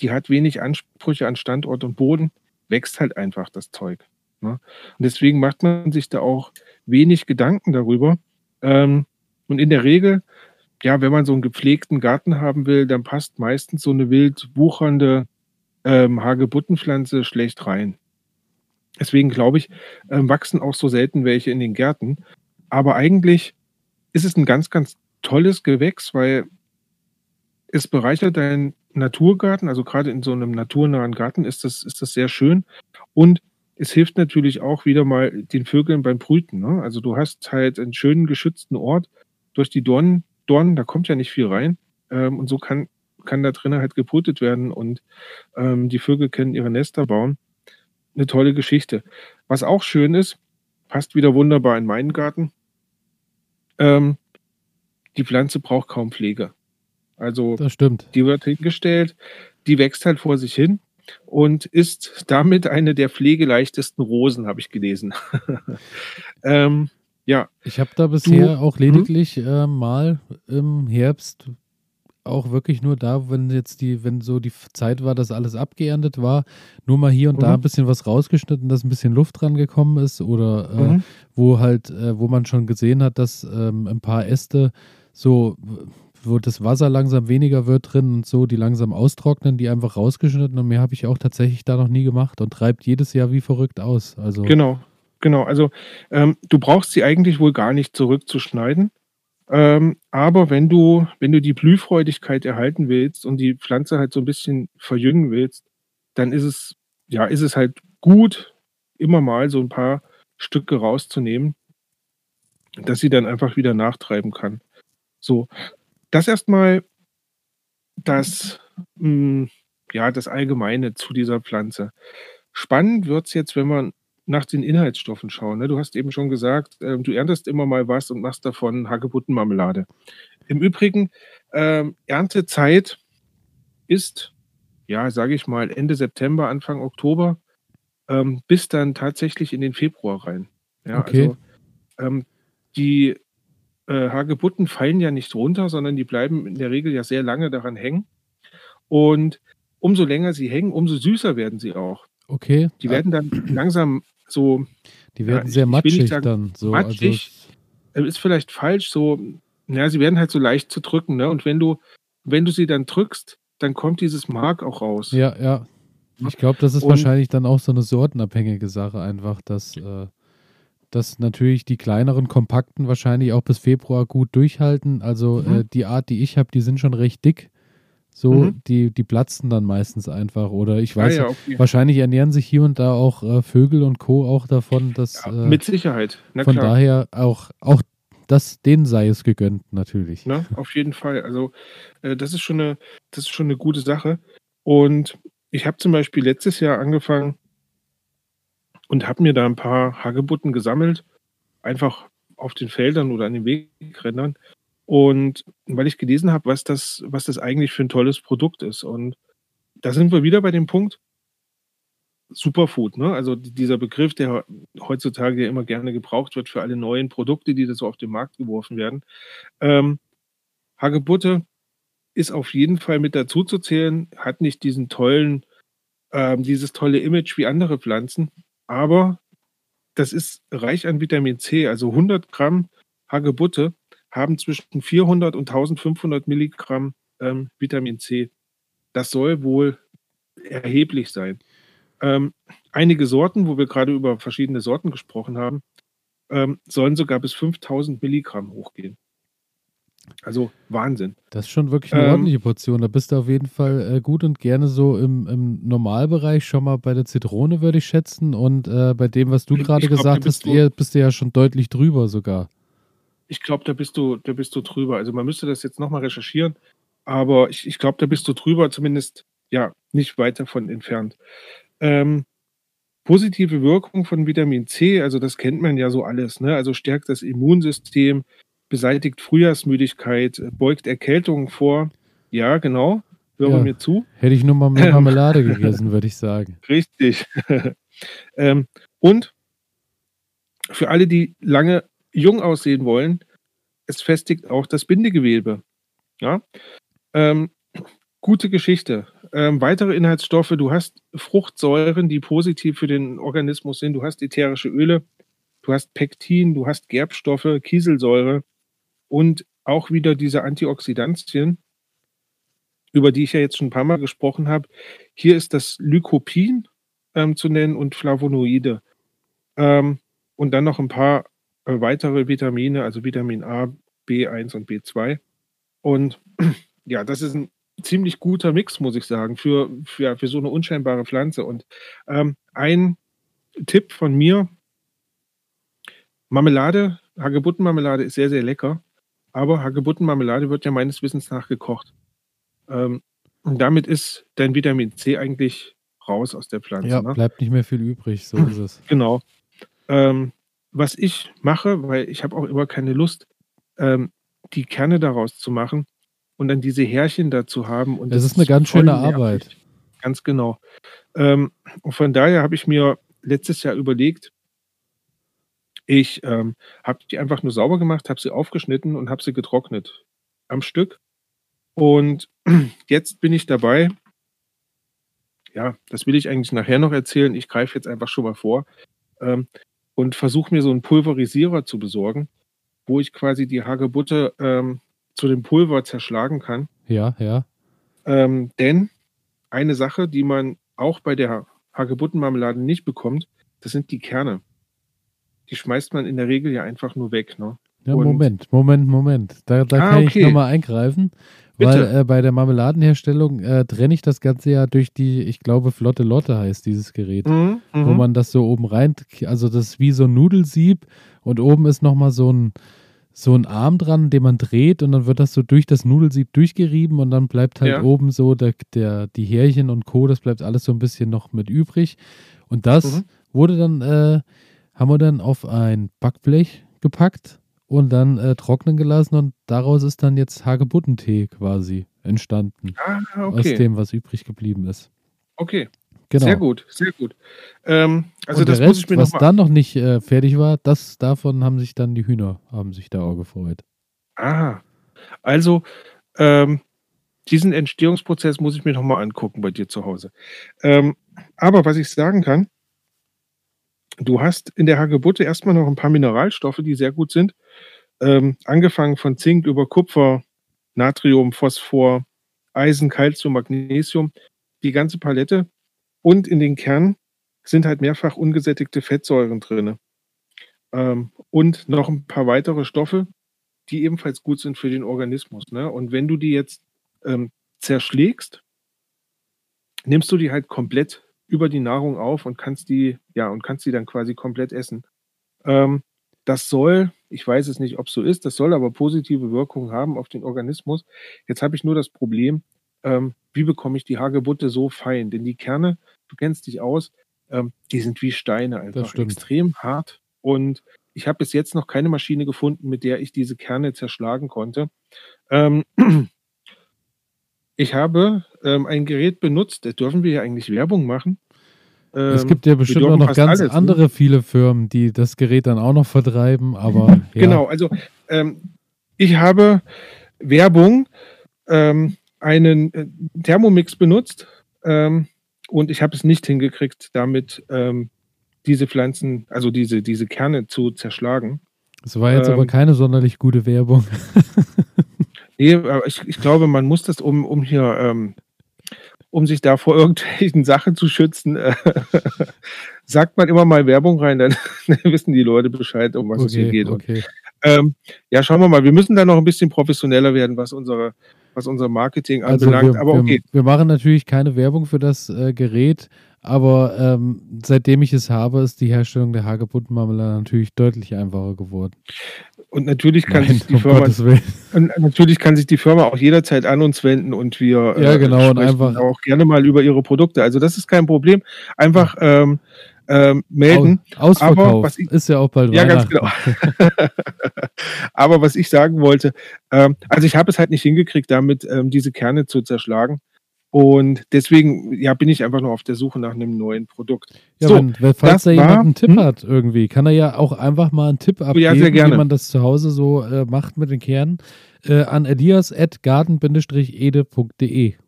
die hat wenig Ansprüche an Standort und Boden, wächst halt einfach das Zeug. Ne? Und deswegen macht man sich da auch wenig Gedanken darüber. Ähm, und in der Regel, ja, wenn man so einen gepflegten Garten haben will, dann passt meistens so eine wild wuchernde ähm, Hagebuttenpflanze schlecht rein. Deswegen glaube ich, ähm, wachsen auch so selten welche in den Gärten. Aber eigentlich ist es ein ganz, ganz tolles Gewächs, weil es bereichert deinen Naturgarten, also gerade in so einem naturnahen Garten ist das, ist das sehr schön. Und es hilft natürlich auch wieder mal den Vögeln beim Brüten. Ne? Also du hast halt einen schönen geschützten Ort durch die Dornen, Dornen da kommt ja nicht viel rein. Ähm, und so kann, kann da drinnen halt gebrütet werden und ähm, die Vögel können ihre Nester bauen. Eine tolle Geschichte. Was auch schön ist, passt wieder wunderbar in meinen Garten. Ähm, die Pflanze braucht kaum Pflege. Also Das stimmt. die wird hingestellt, die wächst halt vor sich hin und ist damit eine der pflegeleichtesten Rosen, habe ich gelesen. ähm, ja, Ich habe da bisher auch Mhm. lediglich äh, mal im Herbst auch wirklich nur da, wenn jetzt die, wenn so die Zeit war, dass alles abgeerntet war, nur mal hier und da Mhm. ein bisschen was rausgeschnitten, dass ein bisschen Luft dran gekommen ist oder äh, mhm. wo halt, äh, wo man schon gesehen hat, dass ähm, ein paar Äste so, wo das Wasser langsam weniger wird drin und so, die langsam austrocknen, die einfach rausgeschnitten und mehr habe ich auch tatsächlich da noch nie gemacht und treibt jedes Jahr wie verrückt aus. Also genau, genau. Also ähm, du brauchst sie eigentlich wohl gar nicht zurückzuschneiden. Ähm, aber wenn du, wenn du die Blühfreudigkeit erhalten willst und die Pflanze halt so ein bisschen verjüngen willst, dann ist es, ja, ist es halt gut, immer mal so ein paar Stücke rauszunehmen, dass sie dann einfach wieder nachtreiben kann. So, das erstmal das, mh, ja, das Allgemeine zu dieser Pflanze. Spannend wird es jetzt, wenn man nach den Inhaltsstoffen schauen. Ne? Du hast eben schon gesagt, ähm, du erntest immer mal was und machst davon Hagebuttenmarmelade. Im Übrigen, ähm, Erntezeit ist, ja, sage ich mal, Ende September, Anfang Oktober, ähm, bis dann tatsächlich in den Februar rein. Ja, Okay. also ähm, die äh, Hagebutten fallen ja nicht runter, sondern die bleiben in der Regel ja sehr lange daran hängen. Und umso länger sie hängen, umso süßer werden sie auch. okay. Die werden dann langsam so, Die Ja, werden ich- sehr matschig sagen dann. So, matschig. äh, ist vielleicht falsch, so, ja, sie werden halt so leicht zu drücken, ne? Und wenn du, wenn du sie dann drückst, dann kommt dieses Mark auch raus. Also, ja, ja. Ich glaube, das ist Und- wahrscheinlich dann auch so eine sortenabhängige Sache einfach, dass, äh, dass natürlich die kleineren, kompakten wahrscheinlich auch bis Februar gut durchhalten. Also Mhm. äh, die Art, die ich habe, die sind schon recht dick. So, Mhm. die, die platzen dann meistens einfach. Oder ich Ja, weiß, ja, okay. wahrscheinlich ernähren sich hier und da auch äh, Vögel und Co. auch davon, dass Ja, äh, mit Sicherheit. Na von klar. daher auch, auch das, denen sei es gegönnt, natürlich. Ne? Auf jeden Fall. Also äh, das ist schon eine, das ist schon eine gute Sache. Und ich habe zum Beispiel letztes Jahr angefangen und habe mir da ein paar Hagebutten gesammelt, einfach auf den Feldern oder an den Wegrändern. Und weil ich gelesen habe, was das, was das eigentlich für ein tolles Produkt ist. Und da sind wir wieder bei dem Punkt Superfood, ne? Also die- dieser Begriff, der heutzutage ja immer gerne gebraucht wird für alle neuen Produkte, die da so auf den Markt geworfen werden. Ähm, Hagebutte ist auf jeden Fall mit dazu zu zählen, hat nicht diesen tollen, ähm, dieses tolle Image wie andere Pflanzen, aber das ist reich an Vitamin C. Also 100 Gramm Hagebutte haben zwischen 400 und 1500 Milligramm ähm, Vitamin C. Das soll wohl erheblich sein. Ähm, einige Sorten, wo wir gerade über verschiedene Sorten gesprochen haben, ähm, sollen sogar bis 5000 Milligramm hochgehen. Also Wahnsinn. Das ist schon wirklich eine Ähm, ordentliche Portion. Da bist du auf jeden Fall äh, gut und gerne so im, im Normalbereich schon mal bei der Zitrone, würde ich schätzen. Und äh, bei dem, was du gerade gesagt hast, eher, bist du ja schon deutlich drüber sogar. Ich glaube, da bist du, da bist du drüber. Also man müsste das jetzt nochmal recherchieren, aber ich, ich glaube, da bist du drüber, zumindest ja, nicht weit davon entfernt. Ähm, positive Wirkung von Vitamin C, also das kennt man ja so alles, ne? Also stärkt das Immunsystem, beseitigt Frühjahrsmüdigkeit, beugt Erkältungen vor. Ja, genau. Höre Ja. mir zu. Hätte ich nur mal mit Marmelade gegessen, würde ich sagen. Richtig. ähm, und für alle, die lange jung aussehen wollen, es festigt auch das Bindegewebe. Ja. Ähm, gute Geschichte. Ähm, weitere Inhaltsstoffe, du hast Fruchtsäuren, die positiv für den Organismus sind, du hast ätherische Öle, du hast Pektin, du hast Gerbstoffe, Kieselsäure und auch wieder diese Antioxidantien, über die ich ja jetzt schon ein paar Mal gesprochen habe. Hier ist das Lycopin ähm, zu nennen und Flavonoide. Ähm, und dann noch ein paar äh, weitere Vitamine, also Vitamin A, B1 und B2. Und ja, das ist ein ziemlich guter Mix, muss ich sagen, für, für, für so eine unscheinbare Pflanze. Und ähm, ein Tipp von mir: Marmelade, Hagebuttenmarmelade ist sehr, sehr lecker, aber Hagebuttenmarmelade wird ja meines Wissens nach gekocht. Ähm, und damit ist dein Vitamin C eigentlich raus aus der Pflanze. Ja, ne? bleibt nicht mehr viel übrig, so ist es. Genau. Ähm, was ich mache, weil ich habe auch immer keine Lust, ähm, die Kerne daraus zu machen und dann diese Härchen dazu haben. Und Es das ist eine ganz schöne nervig. Arbeit. Ganz genau. Ähm, und von daher habe ich mir letztes Jahr überlegt, ich ähm, habe die einfach nur sauber gemacht, habe sie aufgeschnitten und habe sie getrocknet am Stück. Und jetzt bin ich dabei. Ja, das will ich eigentlich nachher noch erzählen. Ich greife jetzt einfach schon mal vor ähm, und versuche mir so einen Pulverisierer zu besorgen, wo ich quasi die Hagebutte ähm, zu dem Pulver zerschlagen kann. Ja, ja. Ähm, denn eine Sache, die man auch bei der Hagebuttenmarmelade nicht bekommt, das sind die Kerne. Die schmeißt man in der Regel ja einfach nur weg. Ne? Ja, Und- Moment, Moment, Moment. Da, da Ah, kann okay. ich nochmal eingreifen, Bitte. weil äh, bei der Marmeladenherstellung äh, trenne ich das Ganze ja durch die, ich glaube, Flotte Lotte heißt dieses Gerät, Mhm, wo mhm. man das so oben rein, also das ist wie so ein Nudelsieb und oben ist nochmal so ein, so ein Arm dran, den man dreht und dann wird das so durch das Nudelsieb durchgerieben und dann bleibt halt Ja. oben so der, der, die Härchen und Co., das bleibt alles so ein bisschen noch mit übrig. Und das Mhm. wurde dann, äh, haben wir dann auf ein Backblech gepackt und dann äh, trocknen gelassen und daraus ist dann jetzt Hagebuttentee quasi entstanden. Ah, Aus okay. dem, was übrig geblieben ist. okay. Genau. Sehr gut, sehr gut. Ähm, also und das der muss Rest, ich mir was nochmal. dann noch nicht äh, fertig war, das davon haben sich dann die Hühner, haben sich da auch gefreut. Ah, also ähm, diesen Entstehungsprozess muss ich mir nochmal angucken bei dir zu Hause. Ähm, aber was ich sagen kann, du hast in der Hagebutte erstmal noch ein paar Mineralstoffe, die sehr gut sind. Ähm, angefangen von Zink über Kupfer, Natrium, Phosphor, Eisen, Calcium, Magnesium, die ganze Palette. Und in den Kernen sind halt mehrfach ungesättigte Fettsäuren drin. Ähm, und noch ein paar weitere Stoffe, die ebenfalls gut sind für den Organismus. Ne? Und wenn du die jetzt ähm, zerschlägst, nimmst du die halt komplett über die Nahrung auf und kannst die, ja, und kannst die dann quasi komplett essen. Ähm, das soll, ich weiß es nicht, ob es so ist, das soll aber positive Wirkungen haben auf den Organismus. Jetzt habe ich nur das Problem, ähm, wie bekomme ich die Hagebutte so fein? Denn die Kerne, du kennst dich aus, ähm, die sind wie Steine einfach extrem hart. Und ich habe bis jetzt noch keine Maschine gefunden, mit der ich diese Kerne zerschlagen konnte. Ähm, ich habe ähm, ein Gerät benutzt, da dürfen wir ja eigentlich Werbung machen. Es Ähm, gibt ja bestimmt auch noch ganz alles, ne? andere viele Firmen, die das Gerät dann auch noch vertreiben, aber ja, Genau, also ähm, ich habe Werbung ähm, einen äh, Thermomix benutzt ähm, und ich habe es nicht hingekriegt, damit ähm, diese Pflanzen, also diese, diese Kerne zu zerschlagen. es war jetzt aber ähm, keine sonderlich gute Werbung. Nee, aber ich, ich glaube, man muss das, um, um hier, um sich da vor irgendwelchen Sachen zu schützen, äh, sagt man immer mal Werbung rein, dann wissen die Leute Bescheid, um was es hier Okay, geht. Und, okay. ähm, ja, schauen wir mal, wir müssen da noch ein bisschen professioneller werden, was unsere, was unser Marketing Also anbelangt. wir, aber okay, wir, wir machen natürlich keine Werbung für das äh, Gerät, aber ähm, seitdem ich es habe, ist die Herstellung der Hagebuttenmarmelade natürlich deutlich einfacher geworden. und natürlich kann Nein, sich die um Firma, und natürlich kann sich die Firma auch jederzeit an uns wenden und wir Ja, genau, und sprechen einfach- auch gerne mal über ihre Produkte. Also das ist kein Problem. Einfach ähm, ähm, melden. Ausverkauf Aber was ich- ist ja auch bald Ja, ganz genau. Aber was ich sagen wollte, ähm, also ich habe es halt nicht hingekriegt, damit ähm, diese Kerne zu zerschlagen. Und deswegen ja, bin ich einfach nur auf der Suche nach einem neuen Produkt. Ja, so, wenn, falls da jemand war- einen Tipp hm? hat irgendwie, kann er ja auch einfach mal einen Tipp abgeben, ja, sehr wie man das zu Hause so äh, macht mit den Kernen, äh, an elias.garten-ede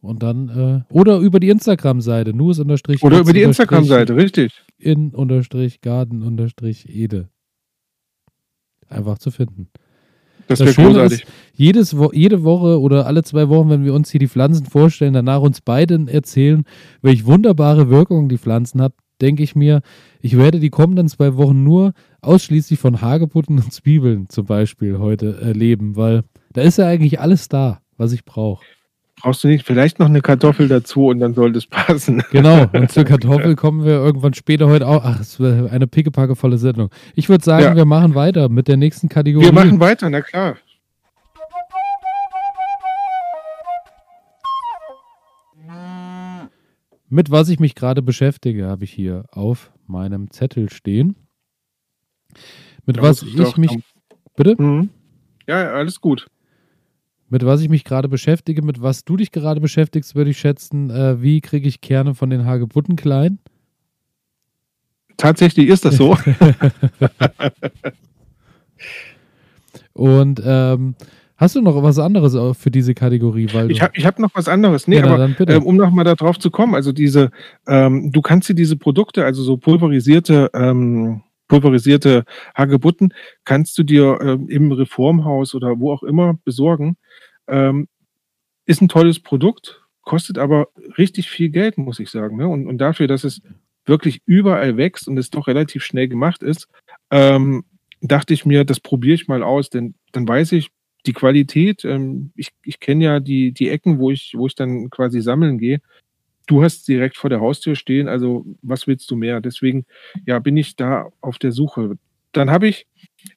und dann, äh, oder über die Instagram-Seite, nus oder über die Instagram-Seite, richtig. in unterstrich garten unterstrich ede. Einfach zu finden. Das Das wäre Schöne großartig. Jedes Wo jede Woche oder alle zwei Wochen, wenn wir uns hier die Pflanzen vorstellen, danach uns beiden erzählen, welche wunderbare Wirkung die Pflanzen hat, denke ich mir, ich werde die kommenden zwei Wochen nur ausschließlich von Hagebutten und Zwiebeln zum Beispiel heute erleben, weil da ist ja eigentlich alles da, was ich brauche. Brauchst du nicht vielleicht noch eine Kartoffel dazu und dann sollte es passen. Genau, und zur Kartoffel kommen wir irgendwann später heute auch. Ach, es wäre eine pickepackevolle Sendung. Ich würde sagen, Ja. wir machen weiter mit der nächsten Kategorie. Wir machen weiter, na klar. Mit was ich mich gerade beschäftige, habe ich hier auf meinem Zettel stehen. Mit Da was ich mich, bitte? Mhm. Ja, alles gut. Mit was ich mich gerade beschäftige, mit was du dich gerade beschäftigst, würde ich schätzen, äh, wie kriege ich Kerne von den Hagebutten klein? Tatsächlich ist das so. Und ähm, hast du noch was anderes für diese Kategorie? Weil Ich habe ich hab noch was anderes. Nee, ja, aber ähm, um nochmal darauf zu kommen, also diese, ähm, du kannst dir diese Produkte, also so pulverisierte, ähm, pulverisierte Hagebutten, kannst du dir ähm, im Reformhaus oder wo auch immer besorgen. Ähm, ist ein tolles Produkt, kostet aber richtig viel Geld, muss ich sagen. Ne? Und, und dafür, dass es wirklich überall wächst und es doch relativ schnell gemacht ist, ähm, dachte ich mir, das probiere ich mal aus, denn dann weiß ich, die Qualität, ähm, ich, ich kenne ja die, die Ecken, wo ich, wo ich dann quasi sammeln gehe. Du hast direkt vor der Haustür stehen, also was willst du mehr? Deswegen, ja, bin ich da auf der Suche. Dann habe ich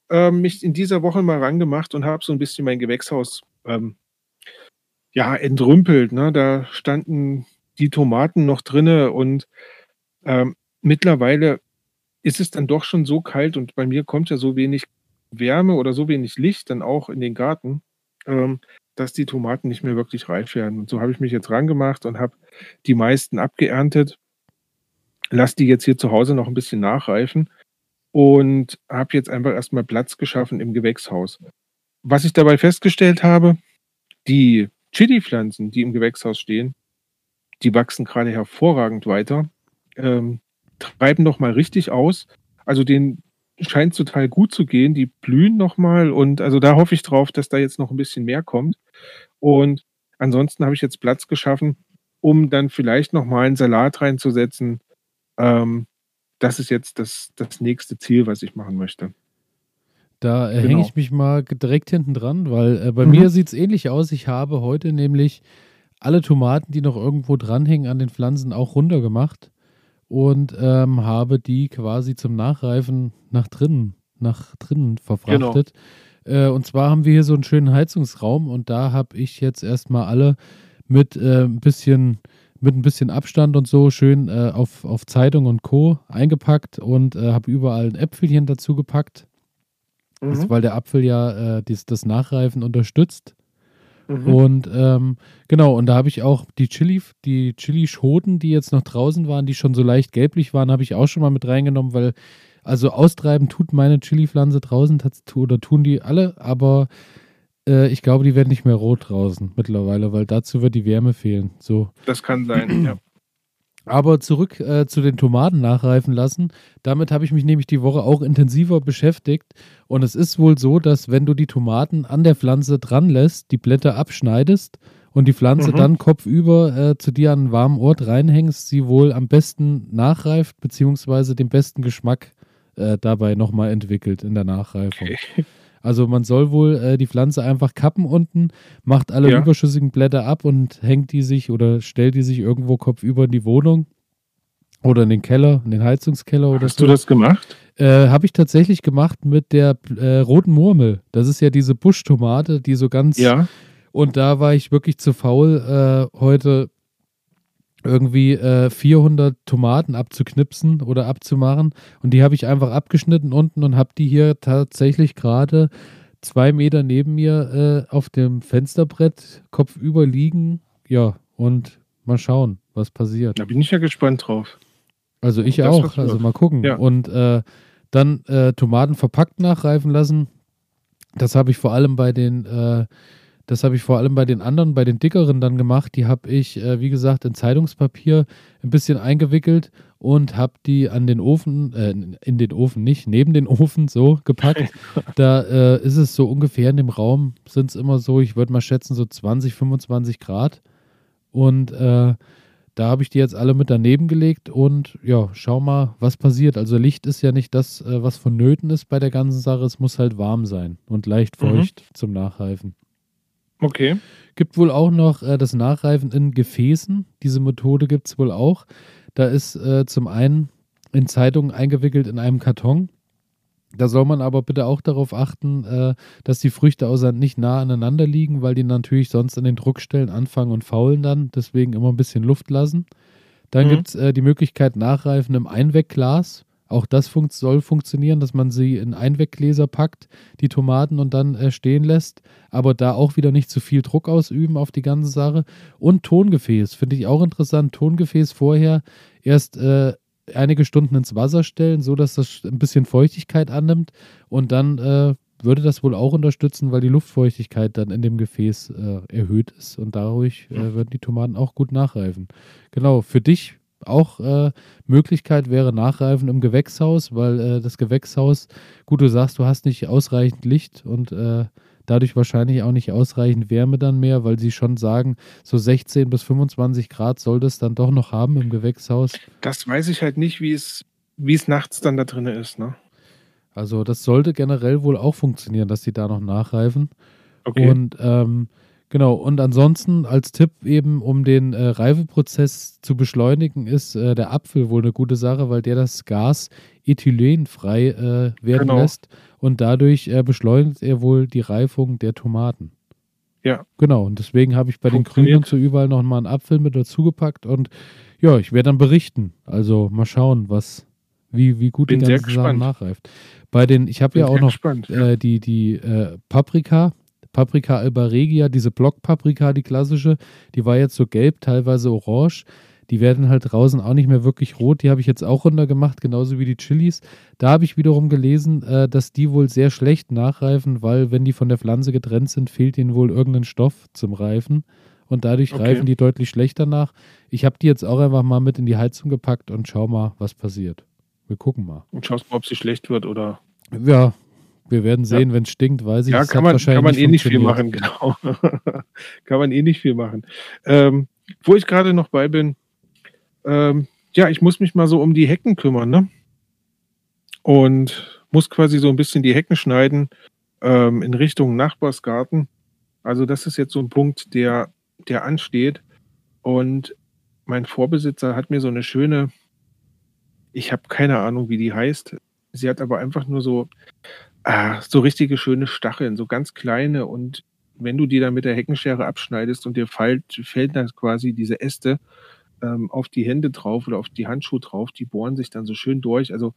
ähm, mich in dieser Woche mal rangemacht und habe so ein bisschen mein Gewächshaus ähm, ja, entrümpelt. Ne? Da standen die Tomaten noch drinne und ähm, mittlerweile ist es dann doch schon so kalt und bei mir kommt ja so wenig Wärme oder so wenig Licht dann auch in den Garten, ähm, dass die Tomaten nicht mehr wirklich reif werden. Und so habe ich mich jetzt rangemacht und habe die meisten abgeerntet, lass die jetzt hier zu Hause noch ein bisschen nachreifen und habe jetzt einfach erstmal Platz geschaffen im Gewächshaus. Was ich dabei festgestellt habe, die Chili-Pflanzen, die im Gewächshaus stehen, die wachsen gerade hervorragend weiter, ähm, treiben noch mal richtig aus. Also denen scheint total gut zu gehen. Die blühen noch mal und also da hoffe ich drauf, dass da jetzt noch ein bisschen mehr kommt. Und ansonsten habe ich jetzt Platz geschaffen, um dann vielleicht noch mal einen Salat reinzusetzen. Ähm, das ist jetzt das, das nächste Ziel, was ich machen möchte. Da äh, Genau. hänge ich mich mal direkt hinten dran, weil äh, bei Mhm. mir sieht es ähnlich aus. Ich habe heute nämlich alle Tomaten, die noch irgendwo dranhängen an den Pflanzen, auch runtergemacht und ähm, habe die quasi zum Nachreifen nach drinnen, nach drinnen verfrachtet. Äh, und zwar haben wir hier so einen schönen Heizungsraum und da habe ich jetzt erstmal alle mit äh, ein bisschen mit ein bisschen Abstand und so schön äh, auf, auf Zeitung und Co. eingepackt und äh, habe überall ein Äpfelchen dazu gepackt. Mhm. weil der Apfel ja äh, dies, das Nachreifen unterstützt. Mhm. Und ähm, genau, und da habe ich auch die Chili, die Chilischoten, die jetzt noch draußen waren, die schon so leicht gelblich waren, habe ich auch schon mal mit reingenommen, weil also austreiben tut meine Chili-Pflanze draußen oder tun die alle, aber äh, ich glaube, die werden nicht mehr rot draußen mittlerweile, weil dazu wird die Wärme fehlen. So. Das kann sein, ja. Aber zurück äh, zu den Tomaten nachreifen lassen. Damit habe ich mich nämlich die Woche auch intensiver beschäftigt. Und es ist wohl so, dass wenn du die Tomaten an der Pflanze dran lässt, die Blätter abschneidest und die Pflanze Mhm. dann kopfüber äh, zu dir an einen warmen Ort reinhängst, sie wohl am besten nachreift, beziehungsweise den besten Geschmack äh, dabei nochmal entwickelt in der Nachreifung. Also man soll wohl äh, die Pflanze einfach kappen unten, macht alle Ja. überschüssigen Blätter ab und hängt die sich oder stellt die sich irgendwo kopfüber in die Wohnung oder in den Keller, in den Heizungskeller oder Hast so. du das gemacht? Äh, Habe ich tatsächlich gemacht mit der äh, roten Murmel. Das ist ja diese Buschtomate, die so ganz Ja. und da war ich wirklich zu faul, äh, heute irgendwie äh, 400 Tomaten abzuknipsen oder abzumachen. Und die habe ich einfach abgeschnitten unten und habe die hier tatsächlich gerade zwei Meter neben mir äh, auf dem Fensterbrett kopfüber liegen. Ja, und mal schauen, was passiert. Da bin ich ja gespannt drauf. Also ich Das auch, also mal gucken. Ja. Und äh, dann äh, Tomaten verpackt nachreifen lassen. Das habe ich vor allem bei den, äh, das habe ich vor allem bei den anderen, bei den dickeren dann gemacht. Die habe ich, äh, wie gesagt, in Zeitungspapier ein bisschen eingewickelt und habe die an den Ofen, äh, in den Ofen nicht, neben den Ofen so gepackt. da äh, ist es so ungefähr in dem Raum, sind es immer so, ich würde mal schätzen, so 20, 25 Grad. Und äh, da habe ich die jetzt alle mit daneben gelegt und ja, schau mal, was passiert. Also Licht ist ja nicht das, äh, was vonnöten ist bei der ganzen Sache. Es muss halt warm sein und leicht Mhm. feucht zum Nachreifen. Okay. Gibt wohl auch noch äh, das Nachreifen in Gefäßen. Diese Methode gibt es wohl auch. Da ist äh, zum einen in Zeitungen eingewickelt in einem Karton. Da soll man aber bitte auch darauf achten, äh, dass die Früchte außer nicht nah aneinander liegen, weil die natürlich sonst an den Druckstellen anfangen und faulen dann. Deswegen immer ein bisschen Luft lassen. Dann Mhm. gibt es äh, die Möglichkeit Nachreifen im Einwegglas. Auch das funkt, soll funktionieren, dass man sie in Einweggläser packt, die Tomaten und dann äh, stehen lässt. Aber da auch wieder nicht zu viel Druck ausüben auf die ganze Sache. Und Tongefäß, finde ich auch interessant. Tongefäß vorher erst äh, einige Stunden ins Wasser stellen, so dass das ein bisschen Feuchtigkeit annimmt. Und dann äh, würde das wohl auch unterstützen, weil die Luftfeuchtigkeit dann in dem Gefäß äh, erhöht ist. Und dadurch äh, würden die Tomaten auch gut nachreifen. Genau, für dich auch äh, Möglichkeit wäre Nachreifen im Gewächshaus, weil äh, das Gewächshaus, gut, du sagst, du hast nicht ausreichend Licht und äh, dadurch wahrscheinlich auch nicht ausreichend Wärme dann mehr, weil sie schon sagen, so 16 bis 25 Grad soll das dann doch noch haben im Gewächshaus. Das weiß ich halt nicht, wie es, wie es nachts dann da drin ist, ne? Also das sollte generell wohl auch funktionieren, dass sie da noch nachreifen. Okay. Und ähm, genau, und ansonsten als Tipp eben, um den äh, Reifeprozess zu beschleunigen, ist äh, der Apfel wohl eine gute Sache, weil der das Gas ethylenfrei äh, werden Genau. lässt und dadurch äh, beschleunigt er wohl die Reifung der Tomaten. Ja. Genau, und deswegen habe ich bei den. Grünen so überall noch mal einen Apfel mit dazugepackt und ja, ich werde dann berichten. Also mal schauen, was, wie, wie gut Bin die ganze Sache nachreift. Bei den, ich habe ja auch noch gespannt. äh, die, die äh, Paprika, Paprika alba regia, diese Blockpaprika, die klassische, die war jetzt so gelb, teilweise orange. Die werden halt draußen auch nicht mehr wirklich rot. Die habe ich jetzt auch runtergemacht, genauso wie die Chilis. Da habe ich wiederum gelesen, äh, dass die wohl sehr schlecht nachreifen, weil wenn die von der Pflanze getrennt sind, fehlt ihnen wohl irgendein Stoff zum Reifen. Und dadurch Okay. reifen die deutlich schlechter nach. Ich habe die jetzt auch einfach mal mit in die Heizung gepackt und schau mal, was passiert. Wir gucken mal. Und schaust mal, ob sie schlecht wird oder. Ja, wir werden sehen, wenn es stinkt, weiß ich. Ja, es kann man, kann man eh nicht viel machen, genau. kann man eh nicht viel machen. Ähm, wo ich gerade noch bei bin, ähm, ja, ich muss mich mal so um die Hecken kümmern, ne? Und muss quasi so ein bisschen die Hecken schneiden ähm, in Richtung Nachbarsgarten. Also das ist jetzt so ein Punkt, der, der ansteht. Und mein Vorbesitzer hat mir so eine schöne, ich habe keine Ahnung, wie die heißt. Sie hat aber einfach nur so, ah, so richtige schöne Stacheln, so ganz kleine. Und wenn du die dann mit der Heckenschere abschneidest und dir fällt, fällt dann quasi diese Äste ähm, auf die Hände drauf oder auf die Handschuhe drauf, die bohren sich dann so schön durch. Also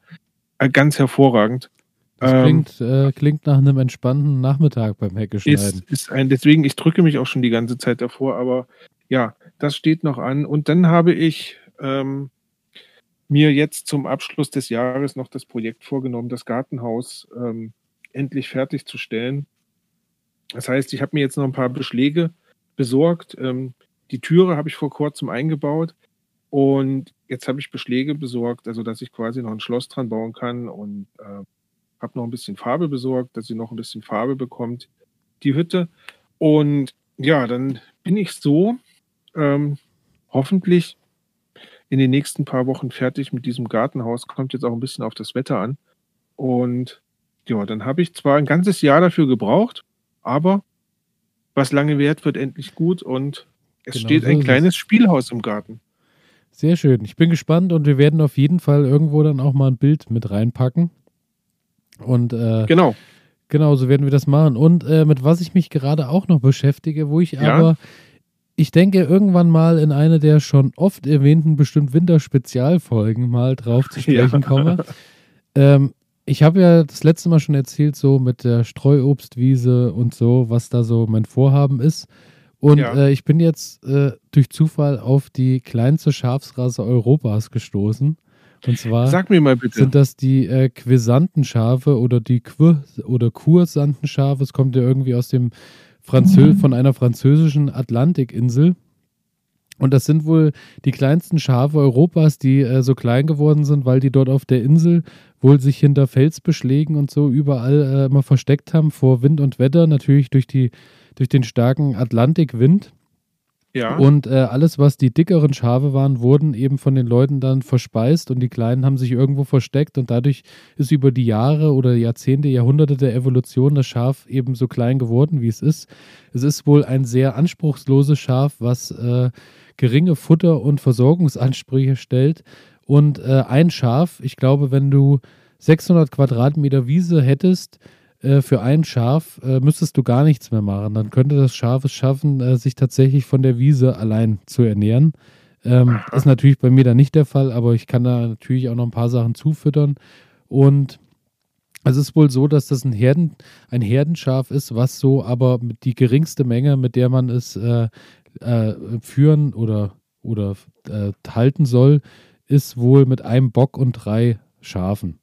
äh, ganz hervorragend. Das Ähm, klingt, äh, klingt nach einem entspannten Nachmittag beim Hecke ist, ist ein, deswegen, ich drücke mich auch schon die ganze Zeit davor, aber ja, das steht noch an. Und dann habe ich ähm, mir jetzt zum Abschluss des Jahres noch das Projekt vorgenommen, das Gartenhaus ähm, endlich fertigzustellen. Das heißt, ich habe mir jetzt noch ein paar Beschläge besorgt. Ähm, die Türe habe ich vor kurzem eingebaut und jetzt habe ich Beschläge besorgt, also dass ich quasi noch ein Schloss dran bauen kann und äh, habe noch ein bisschen Farbe besorgt, dass sie noch ein bisschen Farbe bekommt, die Hütte. Und ja, dann bin ich so ähm, hoffentlich in den nächsten paar Wochen fertig mit diesem Gartenhaus. Kommt jetzt auch ein bisschen auf das Wetter an. Und ja, dann habe ich zwar ein ganzes Jahr dafür gebraucht, aber was lange währt, wird endlich gut und es Genau steht so ein ist es. kleines Spielhaus im Garten. Sehr schön. Ich bin gespannt und wir werden auf jeden Fall irgendwo dann auch mal ein Bild mit reinpacken. Und äh, Genau. genau, so werden wir das machen. Und äh, mit was ich mich gerade auch noch beschäftige, wo ich Ja? aber ich denke, irgendwann mal in eine der schon oft erwähnten, bestimmt Winterspezialfolgen mal drauf zu sprechen Ja. komme. Ähm, ich habe ja das letzte Mal schon erzählt, so mit der Streuobstwiese und so, was da so mein Vorhaben ist. Und Ja. äh, ich bin jetzt äh, durch Zufall auf die kleinste Schafsrasse Europas gestoßen. Und zwar Sag mir mal bitte. sind das die äh, Quisanten-Schafe oder die Quir oder Kursanten-Schafe. Es kommt ja irgendwie aus dem Franzö von einer französischen Atlantikinsel. Und das sind wohl die kleinsten Schafe Europas, die äh, so klein geworden sind, weil die dort auf der Insel wohl sich hinter Felsbeschlägen und so überall äh, immer versteckt haben vor Wind und Wetter, natürlich durch, die, durch den starken Atlantikwind. Ja. Und äh, alles, was die dickeren Schafe waren, wurden eben von den Leuten dann verspeist und die kleinen haben sich irgendwo versteckt und dadurch ist über die Jahre oder Jahrzehnte, Jahrhunderte der Evolution das Schaf eben so klein geworden, wie es ist. Es ist wohl ein sehr anspruchsloses Schaf, was äh, geringe Futter- und Versorgungsansprüche stellt. Und äh, ein Schaf, ich glaube, wenn du 600 Quadratmeter Wiese hättest, äh, für ein Schaf äh, müsstest du gar nichts mehr machen. Dann könnte das Schaf es schaffen, äh, sich tatsächlich von der Wiese allein zu ernähren. Ähm, ist natürlich bei mir da nicht der Fall, aber ich kann da natürlich auch noch ein paar Sachen zufüttern. Und es ist wohl so, dass das ein, Herden, ein Herdenschaf ist, was so aber die geringste Menge, mit der man es äh, äh, führen oder, oder äh, halten soll, ist wohl mit einem Bock und drei Schafen.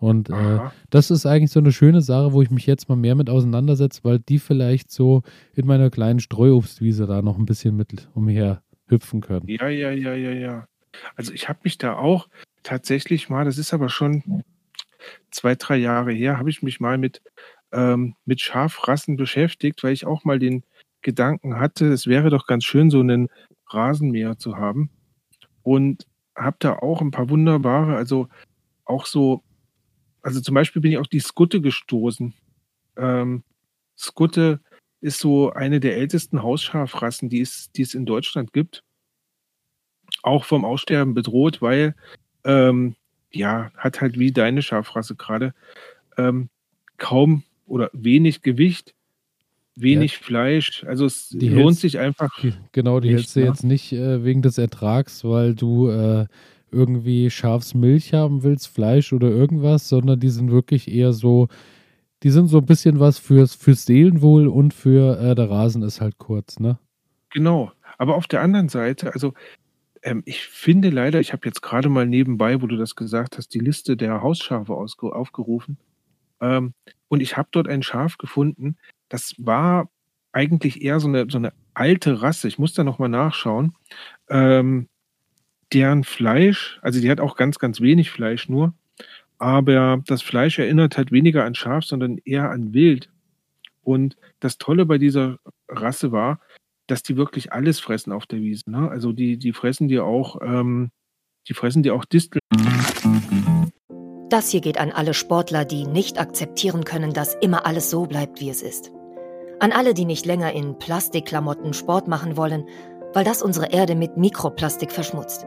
Und äh, das ist eigentlich so eine schöne Sache, wo ich mich jetzt mal mehr mit auseinandersetze, weil die vielleicht so in meiner kleinen Streuobstwiese da noch ein bisschen mit umher hüpfen können. Ja, ja, ja, ja, ja. Also ich habe mich da auch tatsächlich mal, das ist aber schon zwei, drei Jahre her, habe ich mich mal mit, ähm, mit Schafrassen beschäftigt, weil ich auch mal den Gedanken hatte, es wäre doch ganz schön, so einen Rasenmäher zu haben. Und habe da auch ein paar wunderbare, also auch so, also zum Beispiel bin ich auf die Skutte gestoßen. Ähm, Skutte ist so eine der ältesten Hausschafrassen, die es, die es in Deutschland gibt. Auch vom Aussterben bedroht, weil ähm, ja, hat halt wie deine Schafrasse gerade ähm, kaum oder wenig Gewicht, wenig Fleisch. Also es Die lohnt hältst- sich einfach. Genau, die Nicht, hältst du ne? jetzt nicht äh, wegen des Ertrags, weil du äh, irgendwie Schafsmilch haben willst, Fleisch oder irgendwas, sondern die sind wirklich eher so, die sind so ein bisschen was fürs, fürs Seelenwohl und für äh, der Rasen ist halt kurz, ne? Genau. Aber auf der anderen Seite, also ähm, ich finde leider, ich habe jetzt gerade mal nebenbei, wo du das gesagt hast, die Liste der Hausschafe aufgerufen. Ähm, und ich habe dort ein Schaf gefunden, das war eigentlich eher so eine, so eine alte Rasse. Ich muss da nochmal nachschauen. Ähm, deren Fleisch, also die hat auch ganz, ganz wenig Fleisch nur, aber das Fleisch erinnert halt weniger an Schaf, sondern eher an Wild. Und das Tolle bei dieser Rasse war, dass die wirklich alles fressen auf der Wiese. Ne? Also die, die fressen dir auch, ähm, die fressen dir auch Disteln. Das hier geht an alle Sportler, die nicht akzeptieren können, dass immer alles so bleibt, wie es ist. An alle, die nicht länger in Plastikklamotten Sport machen wollen, weil das unsere Erde mit Mikroplastik verschmutzt.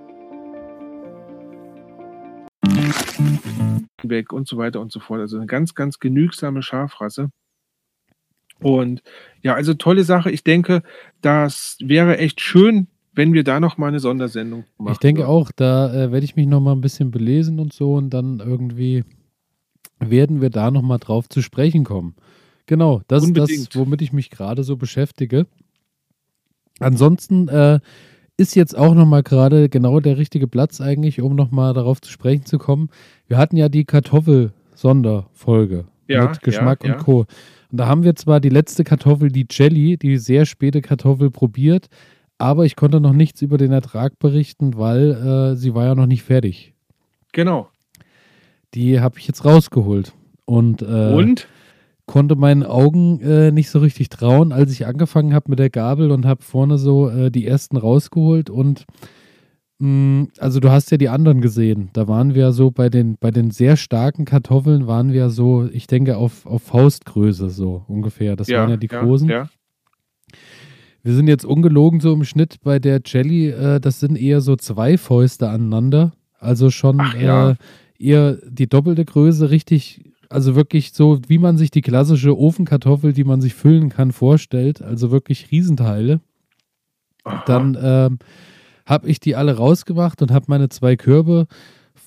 Weg und so weiter und so fort. Also eine ganz, ganz genügsame Schafrasse. Und ja, also tolle Sache. Ich denke, das wäre echt schön, wenn wir da noch mal eine Sondersendung machen. Ich denke auch, da äh, werde ich mich noch mal ein bisschen belesen und so und dann irgendwie werden wir da noch mal drauf zu sprechen kommen. Genau, das ist das, Unbedingt. womit ich mich gerade so beschäftige. Ansonsten äh, ist jetzt auch noch mal gerade genau der richtige Platz eigentlich, um noch mal darauf zu sprechen zu kommen. Wir hatten ja die Kartoffel-Sonderfolge Ja, mit Geschmack ja, und ja. Co. Und da haben wir zwar die letzte Kartoffel, die Jelly, die sehr späte Kartoffel probiert, aber ich konnte noch nichts über den Ertrag berichten, weil äh, sie war ja noch nicht fertig. Genau. Die habe ich jetzt rausgeholt und, äh, Und? Konnte meinen Augen äh, nicht so richtig trauen, als ich angefangen habe mit der Gabel und habe vorne so äh, die ersten rausgeholt und Mm, Also du hast ja die anderen gesehen. Da waren wir so bei den, bei den sehr starken Kartoffeln waren wir so, ich denke, auf, auf Faustgröße so ungefähr. Das waren ja die großen. Ja. Wir sind jetzt ungelogen so im Schnitt bei der Jelly, äh, das sind eher so zwei Fäuste aneinander. Also schon Ach ja. äh, eher die doppelte Größe, richtig, also wirklich so, wie man sich die klassische Ofenkartoffel, die man sich füllen kann, vorstellt. Also wirklich Riesenteile. Aha. Dann ähm, habe ich die alle rausgemacht und habe meine zwei Körbe